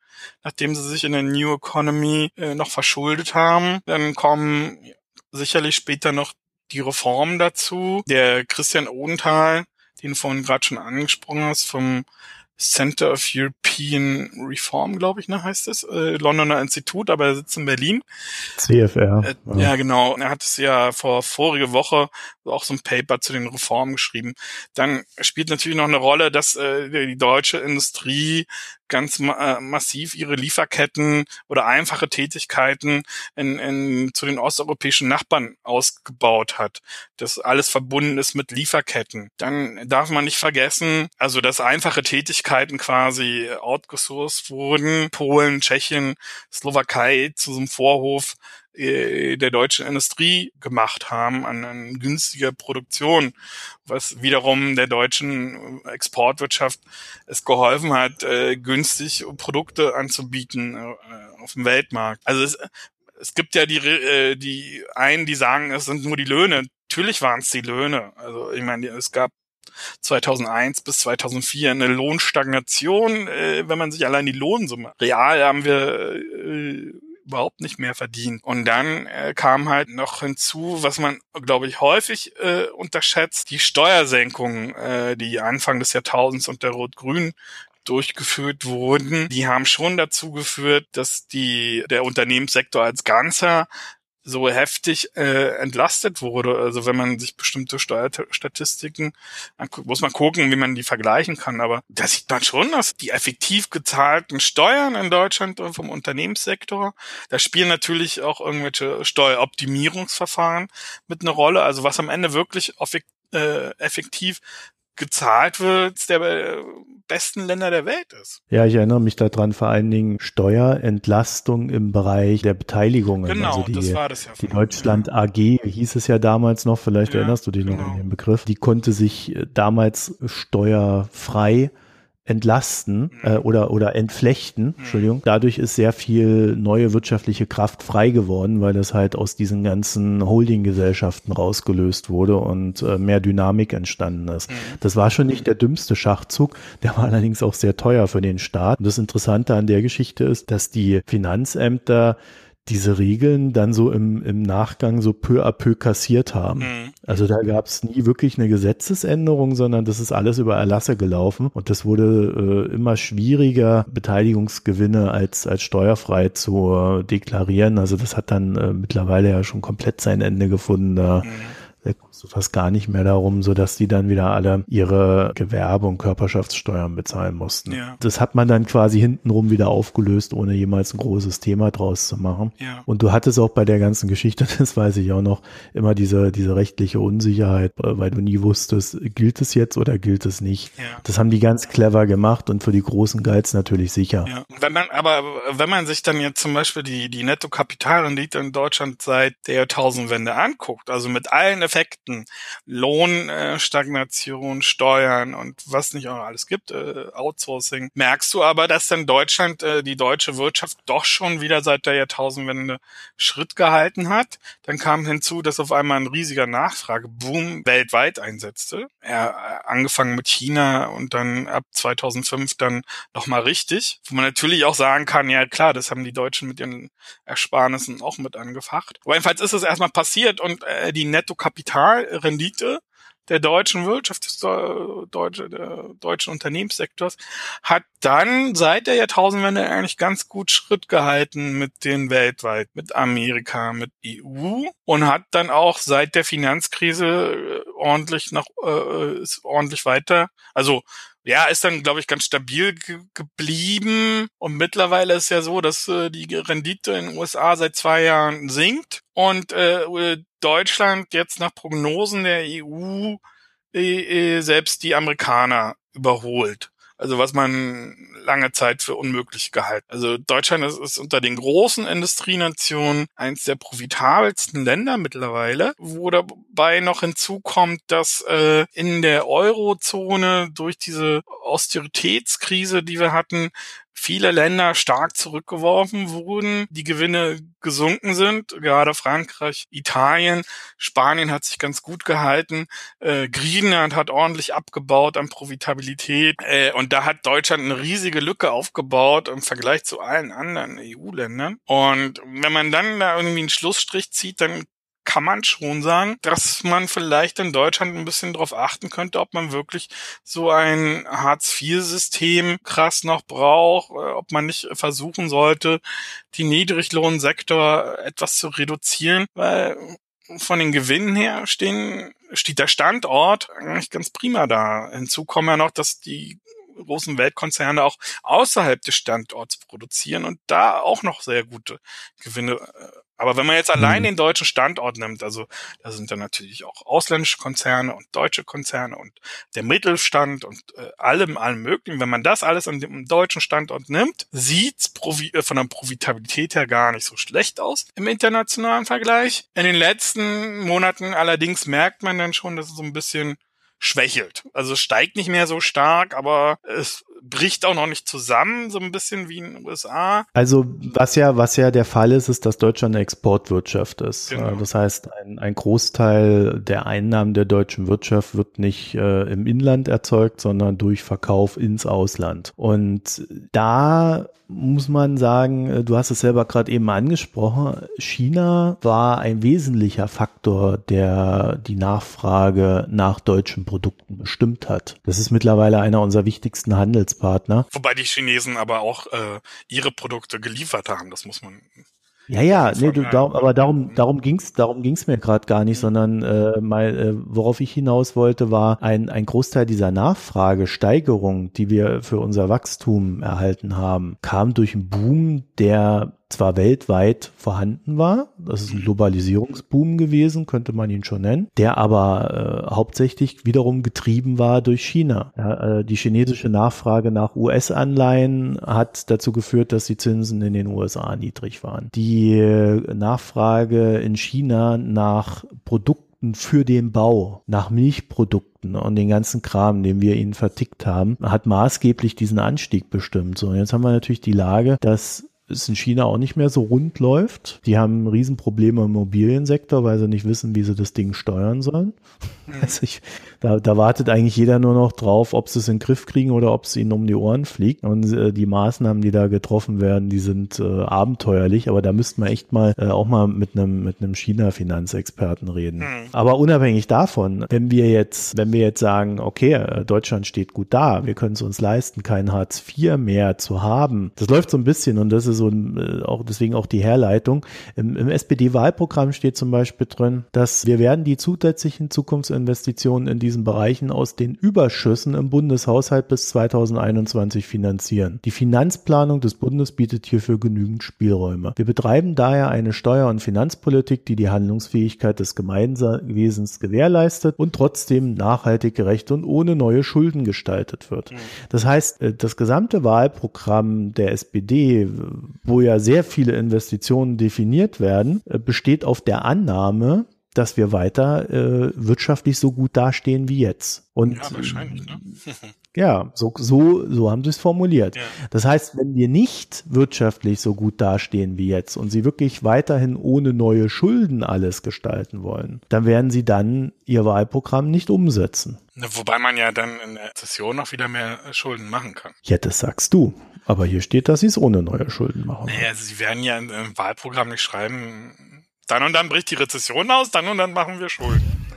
nachdem sie sich in der New Economy äh, noch verschuldet haben. Dann kommen sicherlich später noch die Reformen dazu. Der Christian Odenthal den du vorhin gerade schon angesprochen hast, vom Center of European Reform, glaube ich, ne, heißt es, äh, Londoner Institut, aber er sitzt in Berlin. CFR. Äh, ja. ja. genau. Er hat es ja vor vorige Woche auch so ein Paper zu den Reformen geschrieben. Dann spielt natürlich noch eine Rolle, dass äh, die deutsche Industrie ganz ma äh, massiv ihre Lieferketten oder einfache Tätigkeiten in, in, zu den osteuropäischen Nachbarn ausgebaut hat. Das alles verbunden ist mit Lieferketten. Dann darf man nicht vergessen, also dass einfache Tätigkeiten quasi outgesourced wurden. Polen, Tschechien, Slowakei zu so einem Vorhof der deutschen Industrie gemacht haben an, an günstiger Produktion, was wiederum der deutschen Exportwirtschaft es geholfen hat, äh, günstig Produkte anzubieten äh, auf dem Weltmarkt. Also es, es gibt ja die, äh, die einen, die sagen, es sind nur die Löhne. Natürlich waren es die Löhne. Also ich meine, es gab 2001 bis 2004 eine Lohnstagnation, äh, wenn man sich allein die Lohnsumme. Real haben wir äh, überhaupt nicht mehr verdient. Und dann äh, kam halt noch hinzu, was man, glaube ich, häufig äh, unterschätzt, die Steuersenkungen, äh, die Anfang des Jahrtausends unter Rot-Grün durchgeführt wurden, die haben schon dazu geführt, dass die der Unternehmenssektor als Ganzer so heftig äh, entlastet wurde. Also wenn man sich bestimmte Steuerstatistiken anguckt, muss man gucken, wie man die vergleichen kann. Aber da sieht man schon, dass die effektiv gezahlten Steuern in Deutschland vom Unternehmenssektor, da spielen natürlich auch irgendwelche Steueroptimierungsverfahren mit eine Rolle. Also was am Ende wirklich äh, effektiv gezahlt wird, der äh, besten Länder der Welt ist. Ja, ich erinnere mich daran, vor allen Dingen Steuerentlastung im Bereich der Beteiligungen. Genau, also die, das war das ja. Die Deutschland AG hieß es ja damals noch, vielleicht ja, erinnerst du dich noch genau. an den Begriff, die konnte sich äh, damals steuerfrei entlasten mhm. äh, oder oder entflechten, mhm. Entschuldigung. Dadurch ist sehr viel neue wirtschaftliche Kraft frei geworden, weil es halt aus diesen ganzen Holdinggesellschaften rausgelöst wurde und äh, mehr Dynamik entstanden ist. Mhm. Das war schon nicht der dümmste Schachzug, der war allerdings auch sehr teuer für den Staat. Und das Interessante an der Geschichte ist, dass die Finanzämter diese Regeln dann so im, im Nachgang so peu à peu kassiert haben. Mhm. Also da gab es nie wirklich eine Gesetzesänderung, sondern das ist alles über Erlasse gelaufen und das wurde äh, immer schwieriger, Beteiligungsgewinne als, als steuerfrei zu äh, deklarieren. Also das hat dann äh, mittlerweile ja schon komplett sein Ende gefunden. Da mhm da kommst du fast gar nicht mehr darum, so dass die dann wieder alle ihre Gewerbe- und Körperschaftssteuern bezahlen mussten. Ja. Das hat man dann quasi hintenrum wieder aufgelöst, ohne jemals ein großes Thema draus zu machen. Ja. Und du hattest auch bei der ganzen Geschichte, das weiß ich auch noch, immer diese, diese rechtliche Unsicherheit, weil du nie wusstest, gilt es jetzt oder gilt es nicht. Ja. Das haben die ganz clever gemacht und für die Großen galt natürlich sicher. Ja. Wenn man, aber wenn man sich dann jetzt zum Beispiel die, die Netto-Kapitalrendite in Deutschland seit der Jahrtausendwende anguckt, also mit allen Effekten, Lohnstagnation, äh, Steuern und was nicht auch alles gibt, äh, Outsourcing, merkst du aber, dass dann Deutschland, äh, die deutsche Wirtschaft doch schon wieder seit der Jahrtausendwende Schritt gehalten hat. Dann kam hinzu, dass auf einmal ein riesiger Nachfrageboom weltweit einsetzte. Äh, angefangen mit China und dann ab 2005 dann nochmal richtig, wo man natürlich auch sagen kann, ja klar, das haben die Deutschen mit ihren Ersparnissen auch mit angefacht. Aber jedenfalls ist es erstmal passiert und äh, die Nettokapital Kapitalrendite der deutschen Wirtschaft, des deutsche, der deutschen Unternehmenssektors, hat dann seit der Jahrtausendwende eigentlich ganz gut Schritt gehalten mit den weltweit, mit Amerika, mit EU und hat dann auch seit der Finanzkrise äh, ordentlich nach, äh, ist ordentlich weiter, also ja, ist dann, glaube ich, ganz stabil ge geblieben. Und mittlerweile ist ja so, dass äh, die Rendite in den USA seit zwei Jahren sinkt und äh, Deutschland jetzt nach Prognosen der EU äh, selbst die Amerikaner überholt. Also was man lange Zeit für unmöglich gehalten. Also Deutschland ist, ist unter den großen Industrienationen eins der profitabelsten Länder mittlerweile, wo dabei noch hinzukommt, dass äh, in der Eurozone durch diese Austeritätskrise, die wir hatten, viele Länder stark zurückgeworfen wurden, die Gewinne gesunken sind, gerade Frankreich, Italien, Spanien hat sich ganz gut gehalten, äh, Griechenland hat ordentlich abgebaut an Profitabilität. Äh, und da hat Deutschland eine riesige Lücke aufgebaut im Vergleich zu allen anderen EU-Ländern. Und wenn man dann da irgendwie einen Schlussstrich zieht, dann kann man schon sagen, dass man vielleicht in Deutschland ein bisschen darauf achten könnte, ob man wirklich so ein Hartz-IV-System krass noch braucht, äh, ob man nicht versuchen sollte, die Niedriglohnsektor etwas zu reduzieren, weil von den Gewinnen her stehen, steht der Standort eigentlich ganz prima da. Hinzu kommen ja noch, dass die großen Weltkonzerne auch außerhalb des Standorts produzieren und da auch noch sehr gute Gewinne äh, aber wenn man jetzt allein mhm. den deutschen Standort nimmt, also da sind dann natürlich auch ausländische Konzerne und deutsche Konzerne und der Mittelstand und äh, allem, allem möglichen. Wenn man das alles an dem deutschen Standort nimmt, sieht's äh, von der Profitabilität her gar nicht so schlecht aus im internationalen Vergleich. In den letzten Monaten allerdings merkt man dann schon, dass es so ein bisschen schwächelt. Also steigt nicht mehr so stark, aber es bricht auch noch nicht zusammen, so ein bisschen wie in den USA. Also was ja, was ja der Fall ist, ist, dass Deutschland eine Exportwirtschaft ist. Genau. Äh, das heißt, ein, ein Großteil der Einnahmen der deutschen Wirtschaft wird nicht äh, im Inland erzeugt, sondern durch Verkauf ins Ausland. Und da muss man sagen, äh, du hast es selber gerade eben angesprochen, China war ein wesentlicher Faktor, der die Nachfrage nach deutschen Produkten bestimmt hat. Das ist mittlerweile einer unserer wichtigsten Handelspartner. Wobei die Chinesen aber auch äh, ihre Produkte geliefert haben, das muss man ja, ja, nee, du, darum, aber darum, darum ging's, darum ging's mir gerade gar nicht, sondern äh, mal, äh, worauf ich hinaus wollte, war ein ein Großteil dieser Nachfragesteigerung, die wir für unser Wachstum erhalten haben, kam durch einen Boom, der zwar weltweit vorhanden war, das ist ein Globalisierungsboom gewesen, könnte man ihn schon nennen, der aber äh, hauptsächlich wiederum getrieben war durch China. Äh, die chinesische Nachfrage nach US-Anleihen hat dazu geführt, dass die Zinsen in den USA niedrig waren. Die äh, Nachfrage in China nach Produkten für den Bau, nach Milchprodukten und den ganzen Kram, den wir ihnen vertickt haben, hat maßgeblich diesen Anstieg bestimmt. So, jetzt haben wir natürlich die Lage, dass es in China auch nicht mehr so rund läuft. Die haben Riesenprobleme im Immobiliensektor, weil sie nicht wissen, wie sie das Ding steuern sollen. Mhm. Also ich, da, da wartet eigentlich jeder nur noch drauf, ob sie es in den Griff kriegen oder ob es ihnen um die Ohren fliegt. Und äh, die Maßnahmen, die da getroffen werden, die sind äh, abenteuerlich, aber da müssten wir echt mal äh, auch mal mit einem mit einem China-Finanzexperten reden. Mhm. Aber unabhängig davon, wenn wir jetzt, wenn wir jetzt sagen, okay, äh, Deutschland steht gut da, wir können es uns leisten, kein Hartz IV mehr zu haben, das läuft so ein bisschen und das ist so ein, äh, auch deswegen auch die Herleitung. Im, im SPD-Wahlprogramm steht zum Beispiel drin, dass wir werden die zusätzlichen Zukunftsinvestitionen in diesen Bereichen aus den Überschüssen im Bundeshaushalt bis 2021 finanzieren. Die Finanzplanung des Bundes bietet hierfür genügend Spielräume. Wir betreiben daher eine Steuer- und Finanzpolitik, die die Handlungsfähigkeit des Gemeinwesens gewährleistet und trotzdem nachhaltig gerecht und ohne neue Schulden gestaltet wird. Mhm. Das heißt, äh, das gesamte Wahlprogramm der SPD wo ja sehr viele Investitionen definiert werden, äh, besteht auf der Annahme, dass wir weiter äh, wirtschaftlich so gut dastehen wie jetzt. Und ja, wahrscheinlich, ne? ja, so, so, so haben sie es formuliert. Ja. Das heißt, wenn wir nicht wirtschaftlich so gut dastehen wie jetzt und sie wirklich weiterhin ohne neue Schulden alles gestalten wollen, dann werden sie dann ihr Wahlprogramm nicht umsetzen. Wobei man ja dann in der Session noch wieder mehr Schulden machen kann. Ja, das sagst du. Aber hier steht, dass sie es ohne neue Schulden machen. Naja, also sie werden ja im Wahlprogramm nicht schreiben, dann und dann bricht die Rezession aus, dann und dann machen wir Schulden.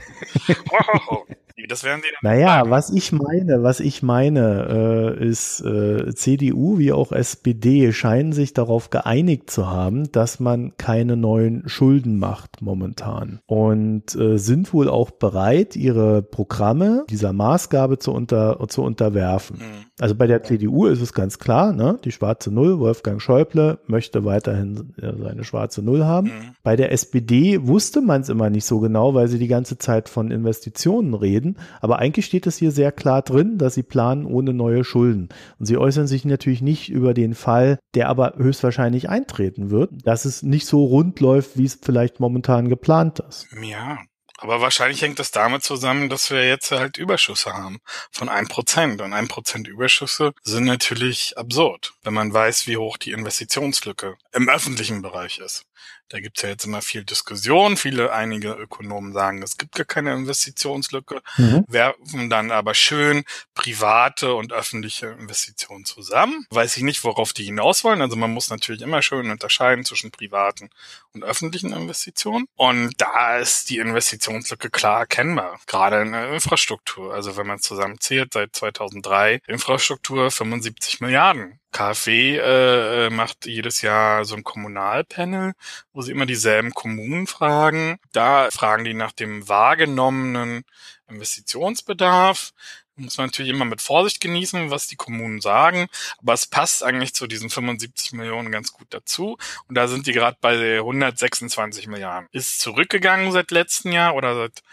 Das werden sie Naja, sagen. was ich meine, was ich meine, äh, ist äh, CDU wie auch SPD scheinen sich darauf geeinigt zu haben, dass man keine neuen Schulden macht momentan und äh, sind wohl auch bereit, ihre Programme dieser Maßgabe zu, unter, zu unterwerfen. Mhm. Also bei der CDU ist es ganz klar, ne? die schwarze Null, Wolfgang Schäuble möchte weiterhin äh, seine schwarze Null haben. Mhm. Bei der SPD wusste man es immer nicht so genau, weil sie die ganze Zeit von Investitionen reden. Aber eigentlich steht es hier sehr klar drin, dass sie planen ohne neue Schulden. Und sie äußern sich natürlich nicht über den Fall, der aber höchstwahrscheinlich eintreten wird, dass es nicht so rund läuft, wie es vielleicht momentan geplant ist. Ja, aber wahrscheinlich hängt das damit zusammen, dass wir jetzt halt Überschüsse haben von einem Prozent. Und ein Prozent Überschüsse sind natürlich absurd, wenn man weiß, wie hoch die Investitionslücke im öffentlichen Bereich ist. Da gibt's ja jetzt immer viel Diskussion. Viele, einige Ökonomen sagen, es gibt gar keine Investitionslücke, mhm. werfen dann aber schön private und öffentliche Investitionen zusammen. Weiß ich nicht, worauf die hinaus wollen. Also man muss natürlich immer schön unterscheiden zwischen privaten und öffentlichen Investitionen. Und da ist die Investitionslücke klar erkennbar, gerade in der Infrastruktur. Also wenn man zusammenzählt, seit 2003 Infrastruktur 75 Milliarden KfW äh, äh, macht jedes Jahr so ein Kommunalpanel, wo sie immer dieselben Kommunen fragen. Da fragen die nach dem wahrgenommenen Investitionsbedarf. Muss man natürlich immer mit Vorsicht genießen, was die Kommunen sagen, aber es passt eigentlich zu diesen 75 Millionen ganz gut dazu. Und da sind die gerade bei 126 Milliarden. Ist zurückgegangen seit letztem Jahr oder seit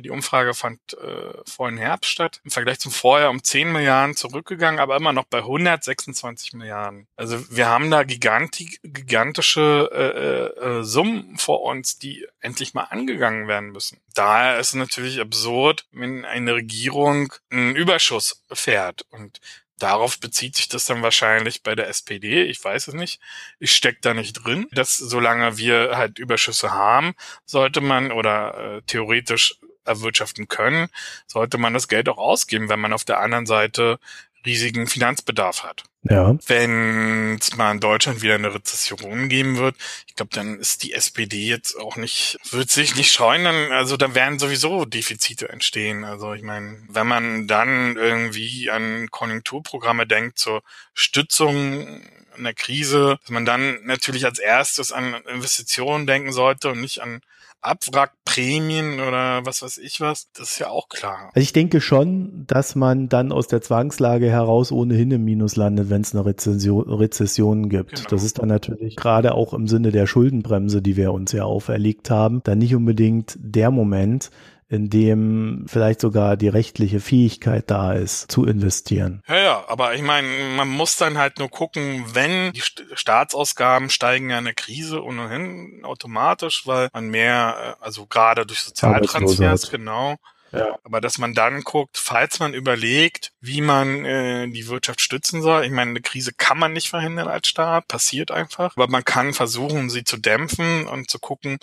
die Umfrage fand äh, vor im Herbst statt. Im Vergleich zum Vorjahr um 10 Milliarden zurückgegangen, aber immer noch bei 126 Milliarden. Also wir haben da giganti gigantische äh, äh, Summen vor uns, die endlich mal angegangen werden müssen. Daher ist es natürlich absurd, wenn eine Regierung einen Überschuss fährt und Darauf bezieht sich das dann wahrscheinlich bei der SPD. Ich weiß es nicht. Ich steck da nicht drin. Dass solange wir halt Überschüsse haben, sollte man oder äh, theoretisch erwirtschaften können, sollte man das Geld auch ausgeben, wenn man auf der anderen Seite riesigen Finanzbedarf hat. Ja. Wenn es mal in Deutschland wieder eine Rezession geben wird, ich glaube, dann ist die SPD jetzt auch nicht, wird sich nicht scheuen, dann, also dann werden sowieso Defizite entstehen. Also ich meine, wenn man dann irgendwie an Konjunkturprogramme denkt zur Stützung in der Krise, dass man dann natürlich als erstes an Investitionen denken sollte und nicht an Abwrackprämien oder was weiß ich was, das ist ja auch klar. Also ich denke schon, dass man dann aus der Zwangslage heraus ohnehin im Minus landet, wenn es eine Rezession, Rezession gibt. Genau. Das ist dann natürlich gerade auch im Sinne der Schuldenbremse, die wir uns ja auferlegt haben, dann nicht unbedingt der Moment, in dem vielleicht sogar die rechtliche Fähigkeit da ist, zu investieren. Ja, ja, aber ich meine, man muss dann halt nur gucken, wenn die Staatsausgaben steigen ja in der Krise ohnehin automatisch, weil man mehr, äh, also gerade durch Sozialtransfers, genau, ja. Aber dass man dann guckt, falls man überlegt, wie man äh, die Wirtschaft stützen soll. Ich meine, eine Krise kann man nicht verhindern als Staat, passiert einfach. Aber man kann versuchen, sie zu dämpfen und zu gucken,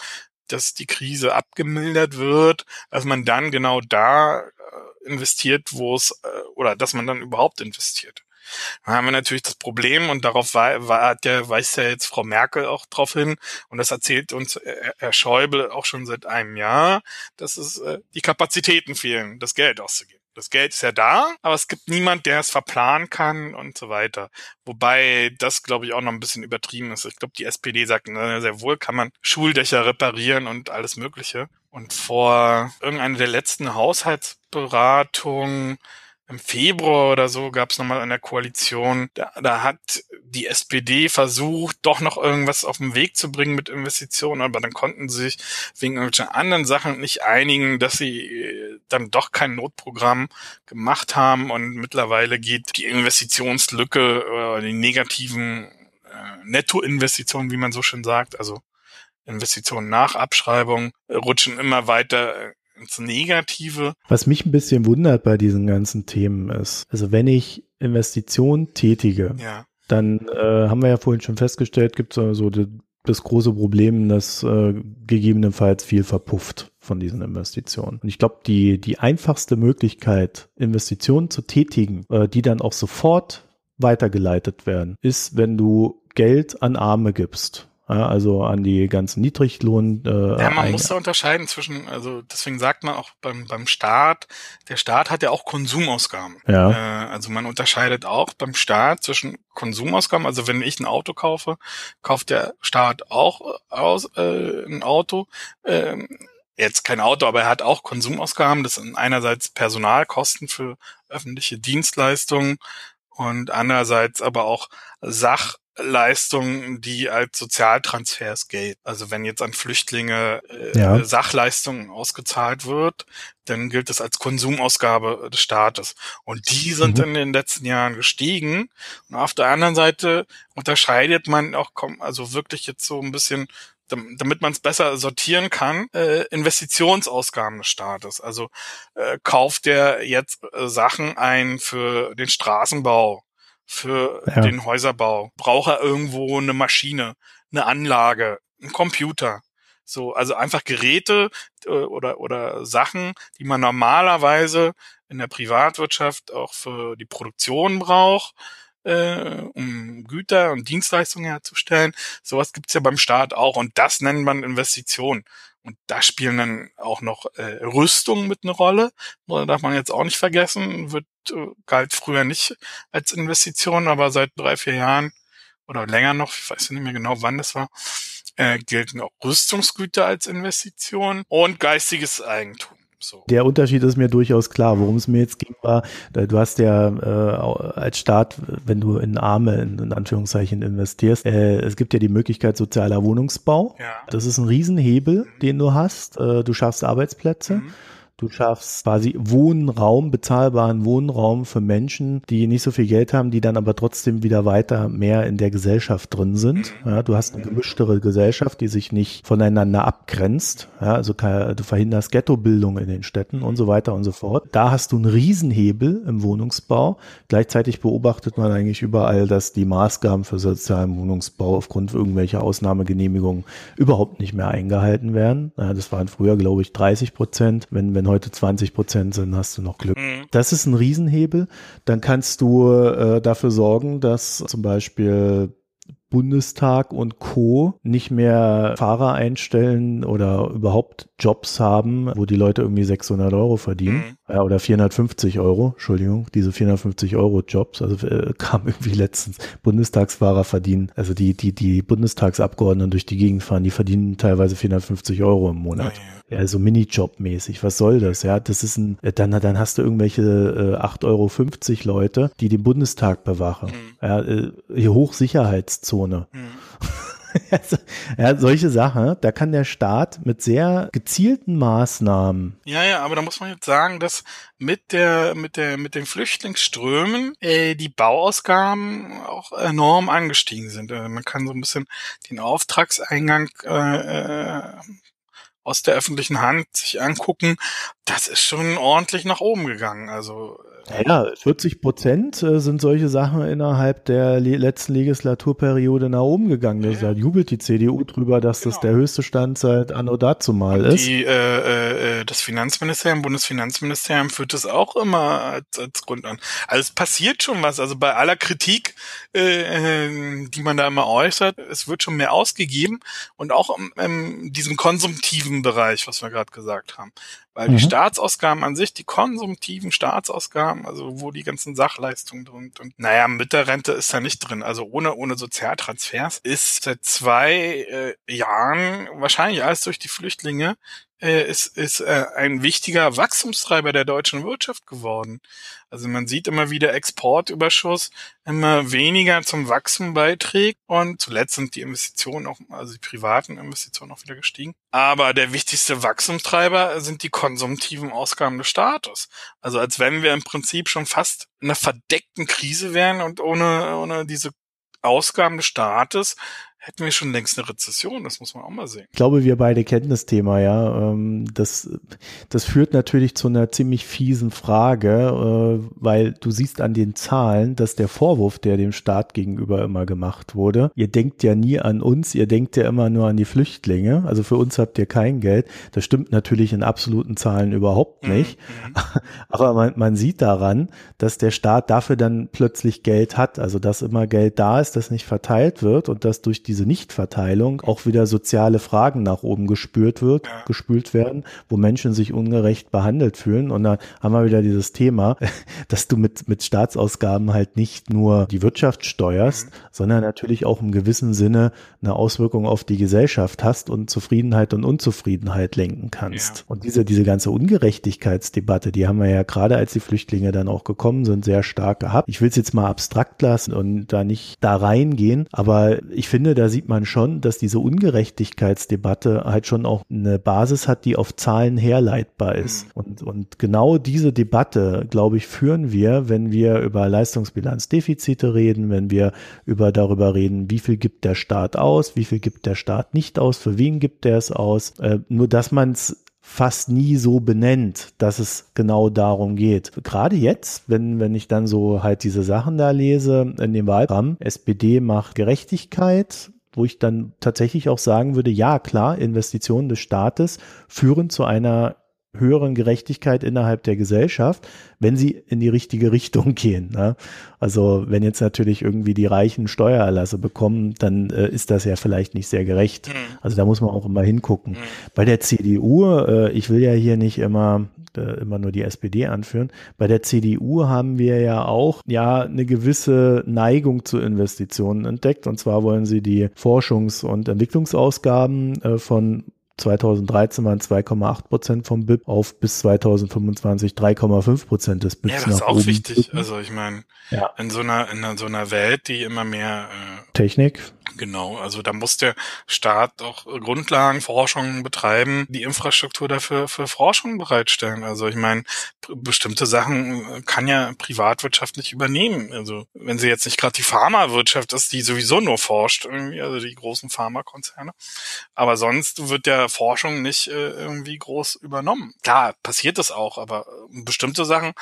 dass die Krise abgemildert wird, dass man dann genau da äh, investiert, wo es, äh, oder dass man dann überhaupt investiert. Dann haben wir natürlich das Problem und darauf war, war, der, weist ja jetzt Frau Merkel auch drauf hin und das erzählt uns äh, Herr Schäuble auch schon seit einem Jahr, dass es die Kapazitäten fehlen, das Geld auszugeben. Das Geld ist ja da, aber es gibt niemand, der es verplanen kann und so weiter. Wobei das, glaube ich, auch noch ein bisschen übertrieben ist. Ich glaube, die SPD sagt, na, sehr wohl kann man Schuldächer reparieren und alles Mögliche. Und vor irgendeiner der letzten Haushaltsberatungen im Februar oder so gab es nochmal eine Koalition. Da, da hat die SPD versucht, doch noch irgendwas auf den Weg zu bringen mit Investitionen, aber dann konnten sie sich wegen irgendwelchen anderen Sachen nicht einigen, dass sie äh, dann doch kein Notprogramm gemacht haben und mittlerweile geht die Investitionslücke oder die negativen äh, Nettoinvestitionen, wie man so schön sagt, also Investitionen nach Abschreibung, äh, rutschen immer weiter äh, ins Negative. Was mich ein bisschen wundert bei diesen ganzen Themen ist, also wenn ich Investitionen tätige, ja. dann äh, haben wir ja vorhin schon festgestellt, gibt es so die, das große Problem, dass äh, gegebenenfalls viel verpufft von diesen Investitionen. Und ich glaube, die, die einfachste Möglichkeit, Investitionen zu tätigen, äh, die dann auch sofort weitergeleitet werden, ist, wenn du Geld an Arme gibst also an die ganzen Niedriglohn. Äh, ja, man muss da unterscheiden zwischen, also deswegen sagt man auch beim, beim Staat, der Staat hat ja auch Konsumausgaben. Ja. Äh, also man unterscheidet auch beim Staat zwischen Konsumausgaben, also wenn ich ein Auto kaufe, kauft der Staat auch aus, äh, ein Auto. Äh, jetzt kein Auto, aber er hat auch Konsumausgaben. Das sind einerseits Personalkosten für öffentliche Dienstleistungen und andererseits aber auch Sach- Leistungen, die als Sozialtransfers gelten. Also wenn jetzt an Flüchtlinge äh, Ja. Sachleistungen ausgezahlt wird, dann gilt das als Konsumausgabe des Staates. Und die sind Mhm. in den letzten Jahren gestiegen. Und auf der anderen Seite unterscheidet man auch, also wirklich jetzt so ein bisschen dam- damit man es besser sortieren kann, äh, Investitionsausgaben des Staates. Also äh, kauft der jetzt äh, Sachen ein für den Straßenbau, für Ja. den Häuserbau, braucht er irgendwo eine Maschine, eine Anlage, einen Computer. So, also einfach Geräte äh, oder, oder Sachen, die man normalerweise in der Privatwirtschaft auch für die Produktion braucht, äh, um Güter und Dienstleistungen herzustellen. Sowas gibt's ja beim Staat auch und das nennt man Investition. Und da spielen dann auch noch äh, Rüstungen mit eine Rolle. Oder darf man jetzt auch nicht vergessen, wird äh, galt früher nicht als Investition, aber seit drei, vier Jahren oder länger noch, ich weiß nicht mehr genau, wann das war, äh, gelten auch Rüstungsgüter als Investition und geistiges Eigentum. So. Der Unterschied ist mir durchaus klar. Worum es mir jetzt ging, war, äh, du hast ja äh, als Staat, wenn du in Arme in, in Anführungszeichen investierst, äh, es gibt ja die Möglichkeit sozialer Wohnungsbau. Ja. Das ist ein Riesenhebel, den du hast. Äh, du schaffst Arbeitsplätze. Mhm. Du schaffst quasi Wohnraum, bezahlbaren Wohnraum für Menschen, die nicht so viel Geld haben, die dann aber trotzdem wieder weiter mehr in der Gesellschaft drin sind. Ja, du hast eine gemischtere Gesellschaft, die sich nicht voneinander abgrenzt. Ja, also du verhinderst Ghettobildung in den Städten und so weiter und so fort. Da hast du einen Riesenhebel im Wohnungsbau. Gleichzeitig beobachtet man eigentlich überall, dass die Maßgaben für sozialen Wohnungsbau aufgrund irgendwelcher Ausnahmegenehmigungen überhaupt nicht mehr eingehalten werden. Ja, das waren früher, glaube ich, 30 Prozent. Wenn, wenn heute 20 Prozent sind, hast du noch Glück. Mhm. Das ist ein Riesenhebel. Dann kannst du äh, dafür sorgen, dass zum Beispiel Bundestag und Co. nicht mehr Fahrer einstellen oder überhaupt Jobs haben, wo die Leute irgendwie 600 Euro verdienen. Mhm. Ja, oder 450 Euro, Entschuldigung, diese 450 Euro Jobs, also äh, kam irgendwie letztens, Bundestagsfahrer verdienen, also die, die, die Bundestagsabgeordneten durch die Gegend fahren, die verdienen teilweise 450 Euro im Monat. Ja, Ja, so Minijob-mäßig. Was soll das? Ja, das ist ein, äh, dann, dann hast du irgendwelche äh, 8,50 Euro Leute, die den Bundestag bewachen. Mhm. Ja, äh, hier Hochsicherheitszone. Mhm. Also, ja, solche Sachen, da kann der Staat mit sehr gezielten Maßnahmen Ja, ja, aber da muss man jetzt sagen, dass mit der, mit der, mit den Flüchtlingsströmen äh, die Bauausgaben auch enorm angestiegen sind. Äh, man kann so ein bisschen den Auftragseingang äh, äh, aus der öffentlichen Hand sich angucken. Das ist schon ordentlich nach oben gegangen. Also Ja, 40 Prozent äh, sind solche Sachen innerhalb der le letzten Legislaturperiode nach oben gegangen. Das, Da jubelt die CDU drüber, dass das Genau. der höchste Stand seit Anno dazumal ist. Die, äh, äh, das Finanzministerium, Bundesfinanzministerium führt das auch immer als, als Grund an. Also es passiert schon was. Also bei aller Kritik, äh, äh, die man da immer äußert, es wird schon mehr ausgegeben und auch im, im diesem konsumtiven Bereich, was wir gerade gesagt haben. Weil Mhm. die Staatsausgaben an sich, die konsumtiven Staatsausgaben, also wo die ganzen Sachleistungen drin und naja, mit der Rente ist da nicht drin. Also ohne, ohne Sozialtransfers ist seit zwei äh, Jahren, wahrscheinlich alles durch die Flüchtlinge, äh, ist, ist äh, ein wichtiger Wachstumstreiber der deutschen Wirtschaft geworden. Also man sieht immer wieder Exportüberschuss immer weniger zum Wachstum beiträgt und zuletzt sind die Investitionen auch, also die privaten Investitionen auch wieder gestiegen. Aber der wichtigste Wachstumstreiber sind die konsumtiven Ausgaben des Staates. Also als wenn wir im Prinzip schon fast in einer verdeckten Krise wären und ohne, ohne diese Ausgaben des Staates hätten wir schon längst eine Rezession. Das muss man auch mal sehen. Ich glaube, wir beide kennen das Thema, ja. Ähm, Das, das führt natürlich zu einer ziemlich fiesen Frage, äh, weil du siehst an den Zahlen, dass der Vorwurf, der dem Staat gegenüber immer gemacht wurde, ihr denkt ja nie an uns, ihr denkt ja immer nur an die Flüchtlinge, also für uns habt ihr kein Geld. Das stimmt natürlich in absoluten Zahlen überhaupt nicht. Mhm. Aber man, man sieht daran, dass der Staat dafür dann plötzlich Geld hat, also dass immer Geld da ist, das nicht verteilt wird und dass durch diese Nichtverteilung auch wieder soziale Fragen nach oben gespürt wird, ja. gespült werden, wo Menschen sich ungerecht behandelt fühlen. Und da haben wir wieder dieses Thema, dass du mit, mit Staatsausgaben halt nicht nur die Wirtschaft steuerst, mhm. sondern natürlich auch im gewissen Sinne eine Auswirkung auf die Gesellschaft hast und Zufriedenheit und Unzufriedenheit lenken kannst. Ja. Und diese, diese ganze Ungerechtigkeitsdebatte, die haben wir ja gerade, als die Flüchtlinge dann auch gekommen sind, sehr stark gehabt. Ich will es jetzt mal abstrakt lassen und da nicht da reingehen, aber ich finde, da sieht man schon, dass diese Ungerechtigkeitsdebatte halt schon auch eine Basis hat, die auf Zahlen herleitbar ist. Mhm. Und, und genau diese Debatte, glaube ich, führen wir, wenn wir über Leistungsbilanzdefizite reden, wenn wir über darüber reden, wie viel gibt der Staat aus, wie viel gibt der Staat nicht aus, für wen gibt er es aus. Äh, nur dass man es fast nie so benennt, dass es genau darum geht. Gerade jetzt, wenn, wenn ich dann so halt diese Sachen da lese in dem Wahlprogramm, SPD macht Gerechtigkeit, wo ich dann tatsächlich auch sagen würde, ja klar, Investitionen des Staates führen zu einer höheren Gerechtigkeit innerhalb der Gesellschaft, wenn sie in die richtige Richtung gehen. Ne? Also wenn jetzt natürlich irgendwie die Reichen Steuererlasse bekommen, dann äh, ist das ja vielleicht nicht sehr gerecht. Mhm. Also da muss man auch immer hingucken. Mhm. Bei der CDU, äh, ich will ja hier nicht immer äh, immer nur die SPD anführen. Bei der CDU haben wir ja auch ja eine gewisse Neigung zu Investitionen entdeckt. Und zwar wollen sie die Forschungs- und Entwicklungsausgaben äh, von 2013 waren 2,8 Prozent vom BIP auf bis 2025 3,5 Prozent des BIPs. Ja, das ist auch wichtig. Drücken. Also ich meine, ja. in so einer in so einer Welt, die immer mehr äh, Technik Genau, also da muss der Staat auch Grundlagenforschung betreiben, die Infrastruktur dafür für Forschung bereitstellen. Also ich meine, bestimmte Sachen äh, kann ja Privatwirtschaft nicht übernehmen. Also wenn sie jetzt nicht gerade die Pharmawirtschaft ist, die sowieso nur forscht, irgendwie, also die großen Pharmakonzerne. Aber sonst wird der Forschung nicht äh, irgendwie groß übernommen. Klar, passiert das auch, aber äh, bestimmte Sachen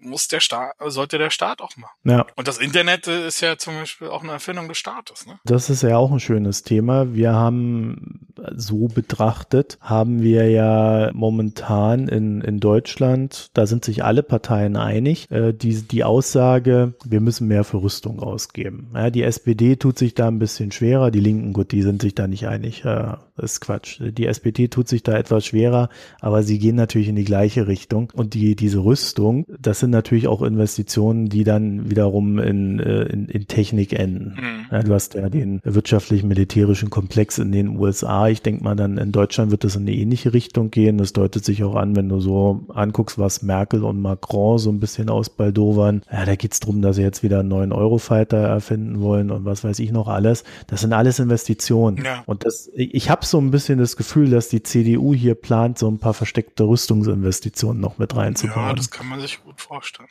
muss der Staat, sollte der Staat auch machen. Ja. Und das Internet ist ja zum Beispiel auch eine Erfindung des Staates. Ne? Das ist ja auch ein schönes Thema. Wir haben so betrachtet, haben wir ja momentan in, in Deutschland, da sind sich alle Parteien einig, äh, die, die Aussage, wir müssen mehr für Rüstung ausgeben. Ja, die SPD tut sich da ein bisschen schwerer, die Linken, gut, die sind sich da nicht einig. Äh, das ist Quatsch. Die SPD tut sich da etwas schwerer, aber sie gehen natürlich in die gleiche Richtung. Und die, diese Rüstung, das sind sind natürlich auch Investitionen, die dann wiederum in, äh, in, in Technik enden. Mhm. Ja, du hast ja den wirtschaftlich-militärischen Komplex in den USA. Ich denke mal, dann in Deutschland wird es in eine ähnliche Richtung gehen. Das deutet sich auch an, wenn du so anguckst, was Merkel und Macron so ein bisschen ausbaldowern. Ja, da geht's drum, dass sie jetzt wieder einen neuen Eurofighter erfinden wollen und was weiß ich noch alles. Das sind alles Investitionen. Ja. Und das, ich habe so ein bisschen das Gefühl, dass die CDU hier plant, so ein paar versteckte Rüstungsinvestitionen noch mit reinzubauen. Ja, das kann man sich gut vorstellen vorstellen.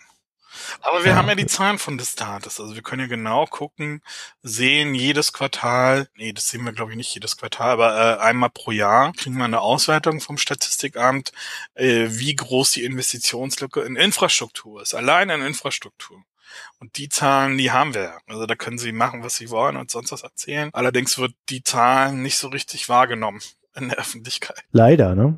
Aber wir ja. haben ja die Zahlen von des Staates. Also wir können ja genau gucken, sehen jedes Quartal, nee, das sehen wir glaube ich nicht jedes Quartal, aber äh, einmal pro Jahr kriegen wir eine Auswertung vom Statistikamt, äh, wie groß die Investitionslücke in Infrastruktur ist. Allein in Infrastruktur. Und die Zahlen, die haben wir. Also da können Sie machen, was Sie wollen und sonst was erzählen. Allerdings wird die Zahlen nicht so richtig wahrgenommen in der Öffentlichkeit. Leider, ne?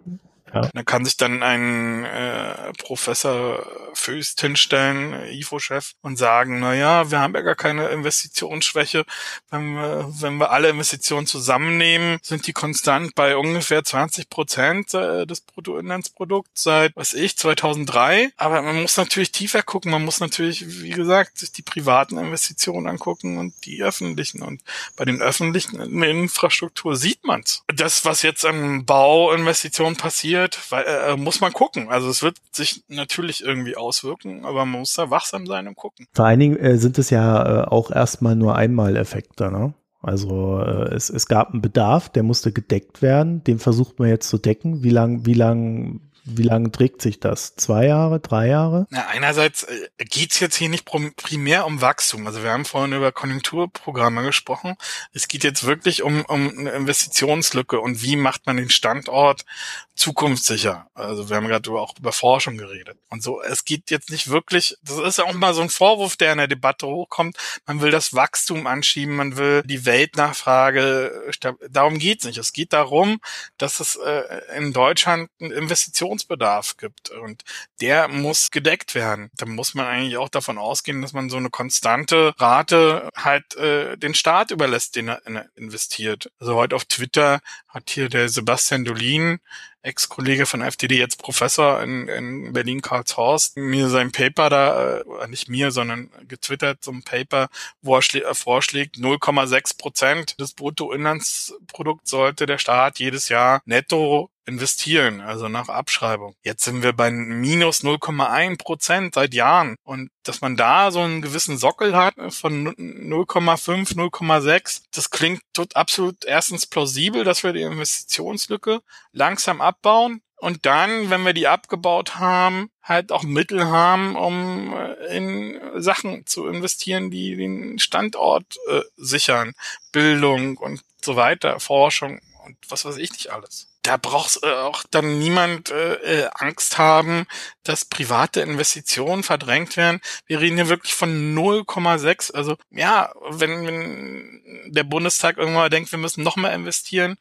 Ja. Da kann sich dann ein äh, Professor Föst hinstellen, IFO-Chef, und sagen, na ja, wir haben ja gar keine Investitionsschwäche. Wenn wir, wenn wir alle Investitionen zusammennehmen, sind die konstant bei ungefähr 20 Prozent äh, des Bruttoinlandsprodukts seit, was ich, 2003. Aber man muss natürlich tiefer gucken. Man muss natürlich, wie gesagt, sich die privaten Investitionen angucken und die öffentlichen. Und bei den öffentlichen Infrastruktur sieht man's. Das, was jetzt an Bauinvestitionen passiert, passiert, weil, äh, muss man gucken. Also es wird sich natürlich irgendwie auswirken, aber man muss da wachsam sein und gucken. Vor allen Dingen äh, sind es ja äh, auch erstmal nur Einmaleffekte, ne? Also äh, es, es gab einen Bedarf, der musste gedeckt werden, den versucht man jetzt zu decken. Wie lang, wie lang wie lange trägt sich das? Zwei Jahre, drei Jahre? Na, einerseits äh, geht's jetzt hier nicht primär um Wachstum. Also wir haben vorhin über Konjunkturprogramme gesprochen. Es geht jetzt wirklich um, um eine Investitionslücke und wie macht man den Standort zukunftssicher. Also wir haben gerade auch über Forschung geredet. Und so, es geht jetzt nicht wirklich, das ist ja auch mal so ein Vorwurf, der in der Debatte hochkommt. Man will das Wachstum anschieben, man will die Weltnachfrage, darum geht's nicht. Es geht darum, dass es äh, in Deutschland ein Investitions Investitionsbedarf gibt und der muss gedeckt werden. Da muss man eigentlich auch davon ausgehen, dass man so eine konstante Rate halt äh, den Staat überlässt, den er investiert. Also heute auf Twitter hat hier der Sebastian Dolin Ex-Kollege von FDD, jetzt Professor in, in Berlin-Karlshorst, mir sein Paper da, äh, nicht mir, sondern getwittert, so ein Paper, wo er äh, vorschlägt, 0,6 Prozent des Bruttoinlandsprodukts sollte der Staat jedes Jahr netto investieren, also nach Abschreibung. Jetzt sind wir bei minus 0,1 Prozent seit Jahren. Und dass man da so einen gewissen Sockel hat von 0,5, 0,6, das klingt absolut erstens plausibel, dass wir die Investitionslücke langsam abbauen. Und dann, wenn wir die abgebaut haben, halt auch Mittel haben, um äh, in Sachen zu investieren, die den Standort äh, sichern. Bildung und so weiter, Forschung und was weiß ich nicht alles da braucht äh, auch dann niemand äh, äh, Angst haben, dass private Investitionen verdrängt werden. Wir reden hier wirklich von 0,6. Also ja, wenn, wenn der Bundestag irgendwann mal denkt, wir müssen noch mehr investieren,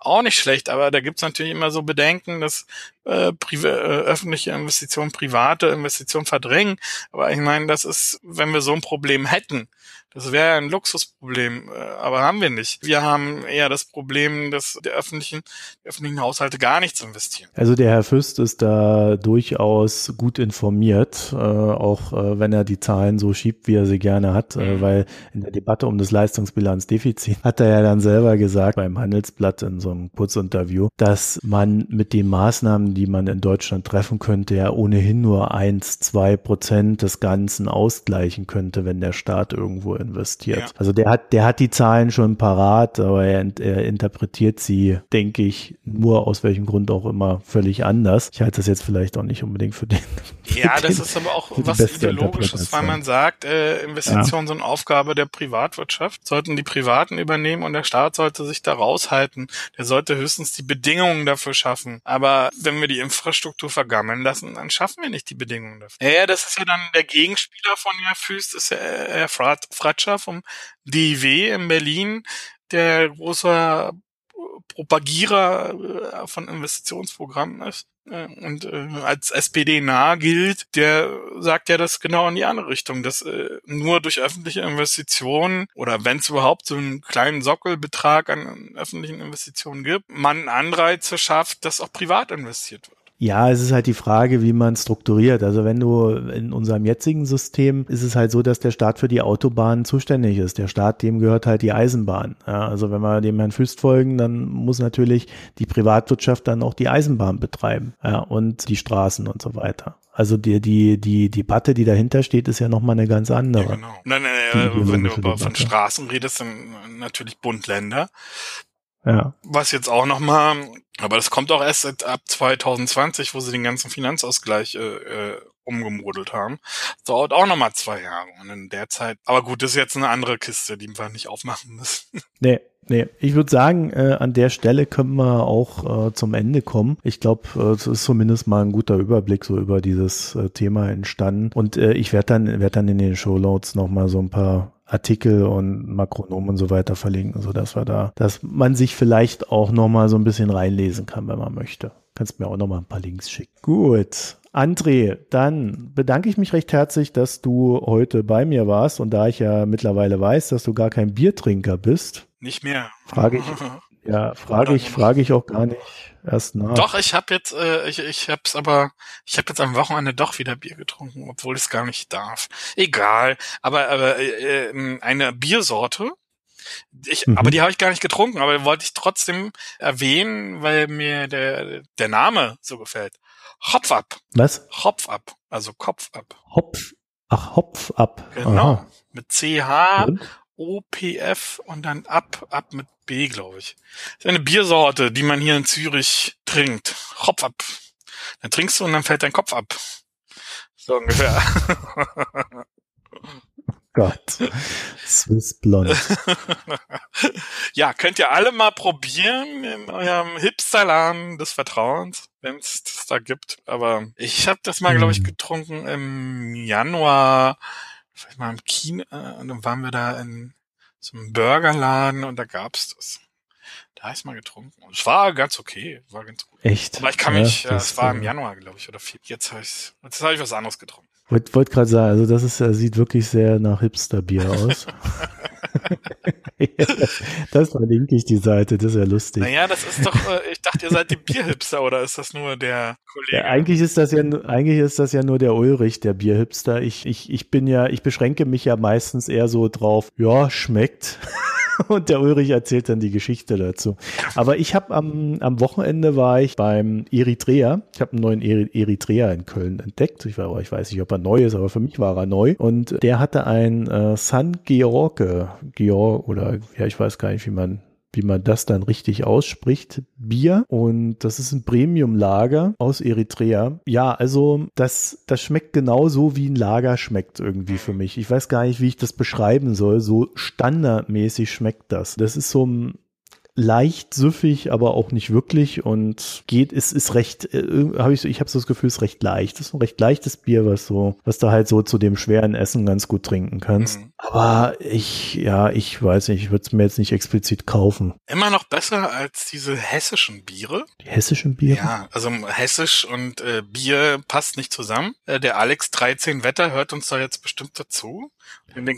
auch nicht schlecht, aber da gibt's natürlich immer so Bedenken, dass äh, äh, öffentliche Investitionen private Investitionen verdrängen. Aber ich meine, das ist, wenn wir so ein Problem hätten, das wäre ein Luxusproblem, äh, aber haben wir nicht. Wir haben eher das Problem, dass der öffentlichen, die öffentlichen Haushalte gar nichts investieren. Also der Herr Fürst ist da durchaus gut informiert, äh, auch äh, wenn er die Zahlen so schiebt, wie er sie gerne hat, äh, mhm. weil in der Debatte um das Leistungsbilanzdefizit hat er ja dann selber gesagt beim Handelsblatt in so einem Kurzinterview, dass man mit den Maßnahmen, die man in Deutschland treffen könnte, ja ohnehin nur eins, zwei Prozent des Ganzen ausgleichen könnte, wenn der Staat irgendwo investiert. Ja. Also der hat, der hat die Zahlen schon parat, aber er, er interpretiert sie, denke ich, nur aus welchem Grund auch immer völlig anders. Ich halte das jetzt vielleicht auch nicht unbedingt für den. Für ja, den, das ist aber auch was ideologisches, weil man sagt, äh, Investitionen ja. sind Aufgabe der Privatwirtschaft, sollten die Privaten übernehmen und der Staat sollte sich da raushalten. Der sollte höchstens die Bedingungen dafür schaffen. Aber wenn wir die Infrastruktur vergammeln lassen, dann schaffen wir nicht die Bedingungen dafür. Ja, das ist ja dann der Gegenspieler von Herr Füst, ist ja Herr Frat, Fratscher vom DIW in Berlin, der großer Propagierer äh, von Investitionsprogrammen ist äh, und äh, als SPD nah gilt, der sagt ja das genau in die andere Richtung, dass nur durch öffentliche Investitionen oder wenn es überhaupt so einen kleinen Sockelbetrag an öffentlichen Investitionen gibt, man Anreize schafft, dass auch privat investiert wird. Ja, es ist halt die Frage, wie man strukturiert. Also wenn du in unserem jetzigen System ist es halt so, dass der Staat für die Autobahn zuständig ist. Der Staat, dem gehört halt die Eisenbahn. Ja, also wenn wir dem Herrn Füst folgen, dann muss natürlich die Privatwirtschaft dann auch die Eisenbahn betreiben ja, und die Straßen und so weiter. Also die, die, die Debatte, die dahinter steht, ist ja nochmal eine ganz andere. Ja, genau. Nein, nein, nein, wenn du von Straßen redest, dann natürlich Bund-Länder. Ja. Was jetzt auch nochmal, aber das kommt auch erst ab 2020, wo sie den ganzen Finanzausgleich äh, äh, umgemodelt haben. Das dauert auch nochmal zwei Jahre. Und in der Zeit, aber gut, das ist jetzt eine andere Kiste, die wir nicht aufmachen müssen. Nee, Nee, ich würde sagen, äh, an der Stelle können wir auch äh, zum Ende kommen. Ich glaube, äh, es ist zumindest mal ein guter Überblick so über dieses äh, Thema entstanden. Und äh, ich werde dann, werd dann in den Show Notes nochmal so ein paar Artikel und Makronomen und so weiter verlinken, so dass wir da, dass man sich vielleicht auch noch mal so ein bisschen reinlesen kann, wenn man möchte. Kannst mir auch noch mal ein paar Links schicken. Gut. André, dann bedanke ich mich recht herzlich, dass du heute bei mir warst und da ich ja mittlerweile weiß, dass du gar kein Biertrinker bist. Nicht mehr. Frage ich, ja, frage ich, frage ich auch gar nicht erst nach. Doch, ich habe jetzt, äh, ich, ich hab's aber, ich habe jetzt am Wochenende doch wieder Bier getrunken, obwohl ich es gar nicht darf. Egal, aber, aber äh, ähm, eine Biersorte, ich, mhm. aber die habe ich gar nicht getrunken, aber wollte ich trotzdem erwähnen, weil mir der, der Name so gefällt. Hopf ab. Was? Hopf ab, also Kopf ab. Hopf. Ach, Hopf ab. Genau. Aha. Mit CH, und? OPF und dann ab, ab mit B, glaube ich. Das ist eine Biersorte, die man hier in Zürich trinkt. Hopf ab. Dann trinkst du und dann fällt dein Kopf ab. So ungefähr. Gott. Swiss Blond. ja, könnt ihr alle mal probieren in eurem Hipsterladen des Vertrauens, wenn es das da gibt. Aber ich habe das mal, glaube ich, hm. getrunken im Januar, vielleicht mal im Kino, äh, und dann waren wir da in so einem Burgerladen und da gab's das. Da habe ich mal getrunken. Es war ganz okay, war ganz gut. Echt? Aber ich kann mich, ja, es war im Januar, glaube ich, oder viel. Jetzt habe ich, jetzt habe ich was anderes getrunken. Wollte wollt gerade sagen, also das ist, sieht wirklich sehr nach Hipster-Bier aus. das verlinke ich die Seite, das ist ja lustig. Naja, das ist doch, äh, ich dachte, ihr seid die Bierhipster oder ist das nur der Kollege? Ja, eigentlich ist das ja, eigentlich ist das ja nur der Ulrich, der Bierhipster. Ich, ich, ich bin ja, ich beschränke mich ja meistens eher so drauf, ja, schmeckt. Und der Ulrich erzählt dann die Geschichte dazu. Aber ich habe am, am Wochenende war ich beim Eritrea. Ich habe einen neuen Eritrea in Köln entdeckt. Ich, war, ich weiß nicht, ob er neu ist, aber für mich war er neu. Und der hatte ein äh, San George, Georg oder ja, ich weiß gar nicht, wie man wie man das dann richtig ausspricht, Bier. Und das ist ein Premium-Lager aus Eritrea. Ja, also das, das schmeckt genauso, wie ein Lager schmeckt irgendwie für mich. Ich weiß gar nicht, wie ich das beschreiben soll. So standardmäßig schmeckt das. Das ist so ein leicht süffig, aber auch nicht wirklich und geht, ist, ist recht, äh, habe ich so, ich habe so das Gefühl, es ist recht leicht. Das ist ein recht leichtes Bier, was so, was du halt so zu dem schweren Essen ganz gut trinken kannst. Mhm. Aber ich, ja, ich weiß nicht, ich würde es mir jetzt nicht explizit kaufen. Immer noch besser als diese hessischen Biere. Die hessischen Biere? Ja, also hessisch und äh, Bier passt nicht zusammen. Äh, der Alex 13 Wetter hört uns da jetzt bestimmt dazu.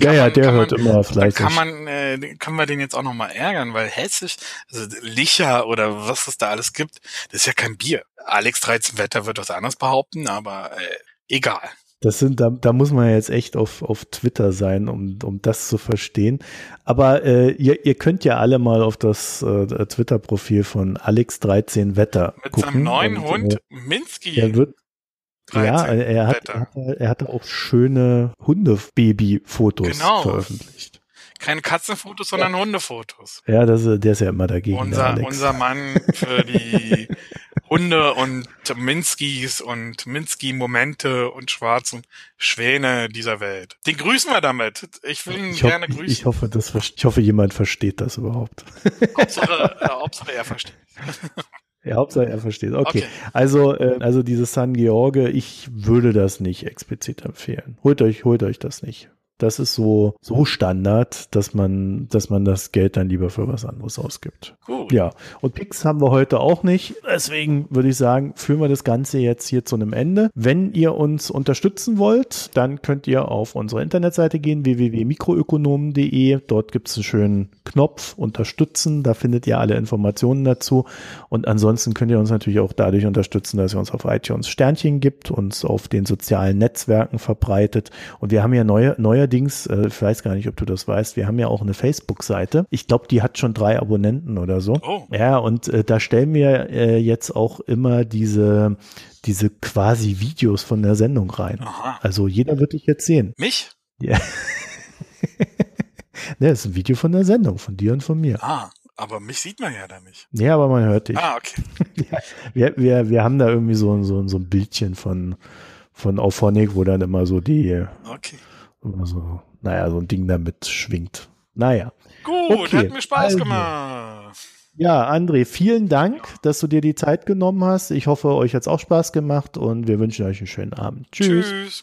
Ja, ja, der hört man, immer fleißig. Kann man, äh, kann man den jetzt auch nochmal ärgern, weil hessisch, also Licher oder was es da alles gibt, das ist ja kein Bier. Alex 13 Wetter wird was anderes behaupten, aber äh, egal. Das sind, da, da muss man jetzt echt auf, auf Twitter sein, um, um das zu verstehen. Aber äh, ihr, ihr könnt ja alle mal auf das äh, Twitter-Profil von Alex13 Wetter Mit gucken. seinem neuen und, Hund äh, Minsky. Er wird, ja, er hat, er hat, er hat auch schöne Hundebaby-Fotos genau. veröffentlicht. Keine Katzenfotos, sondern ja. Hundefotos. Ja, das, der ist ja immer dagegen. Unser, unser Mann für die Hunde und Minskis und Minsky-Momente und schwarzen Schwäne dieser Welt. Den grüßen wir damit. Ich will ihn ich gerne grüßen. Ich hoffe, das, ich hoffe, jemand versteht das überhaupt. Hauptsache, äh, Hauptsache er versteht. Ja, Hauptsache er versteht. Okay. okay. Also, äh, also dieses San George, ich würde das nicht explizit empfehlen. Holt euch, holt euch das nicht. Das ist so, so Standard, dass man, dass man das Geld dann lieber für was anderes ausgibt. Gut. Ja. Und Pix haben wir heute auch nicht. Deswegen würde ich sagen, führen wir das Ganze jetzt hier zu einem Ende. Wenn ihr uns unterstützen wollt, dann könnt ihr auf unsere Internetseite gehen, www.mikroökonomen.de. Dort gibt es einen schönen Knopf unterstützen. Da findet ihr alle Informationen dazu. Und ansonsten könnt ihr uns natürlich auch dadurch unterstützen, dass ihr uns auf iTunes Sternchen gibt, uns auf den sozialen Netzwerken verbreitet. Und wir haben ja neue, neue neuerdings, äh, ich weiß gar nicht, ob du das weißt, wir haben ja auch eine Facebook-Seite. Ich glaube, die hat schon drei Abonnenten oder so. Oh. Ja, und äh, da stellen wir äh, jetzt auch immer diese diese quasi Videos von der Sendung rein. Aha. Also jeder wird dich jetzt sehen. Mich? Ja. ne, das ist ein Video von der Sendung, von dir und von mir. Ah, aber mich sieht man ja da nicht. Ja, aber man hört dich. Ah, okay. wir, wir, wir haben da irgendwie so, so, so ein Bildchen von, von Auphonic, wo dann immer so die, okay. Also, naja, so ein Ding damit schwingt. Naja. Gut, okay. hat mir Spaß also. gemacht. Ja, André, vielen Dank, dass du dir die Zeit genommen hast. Ich hoffe, euch hat es auch Spaß gemacht und wir wünschen euch einen schönen Abend. Tschüss. Tschüss.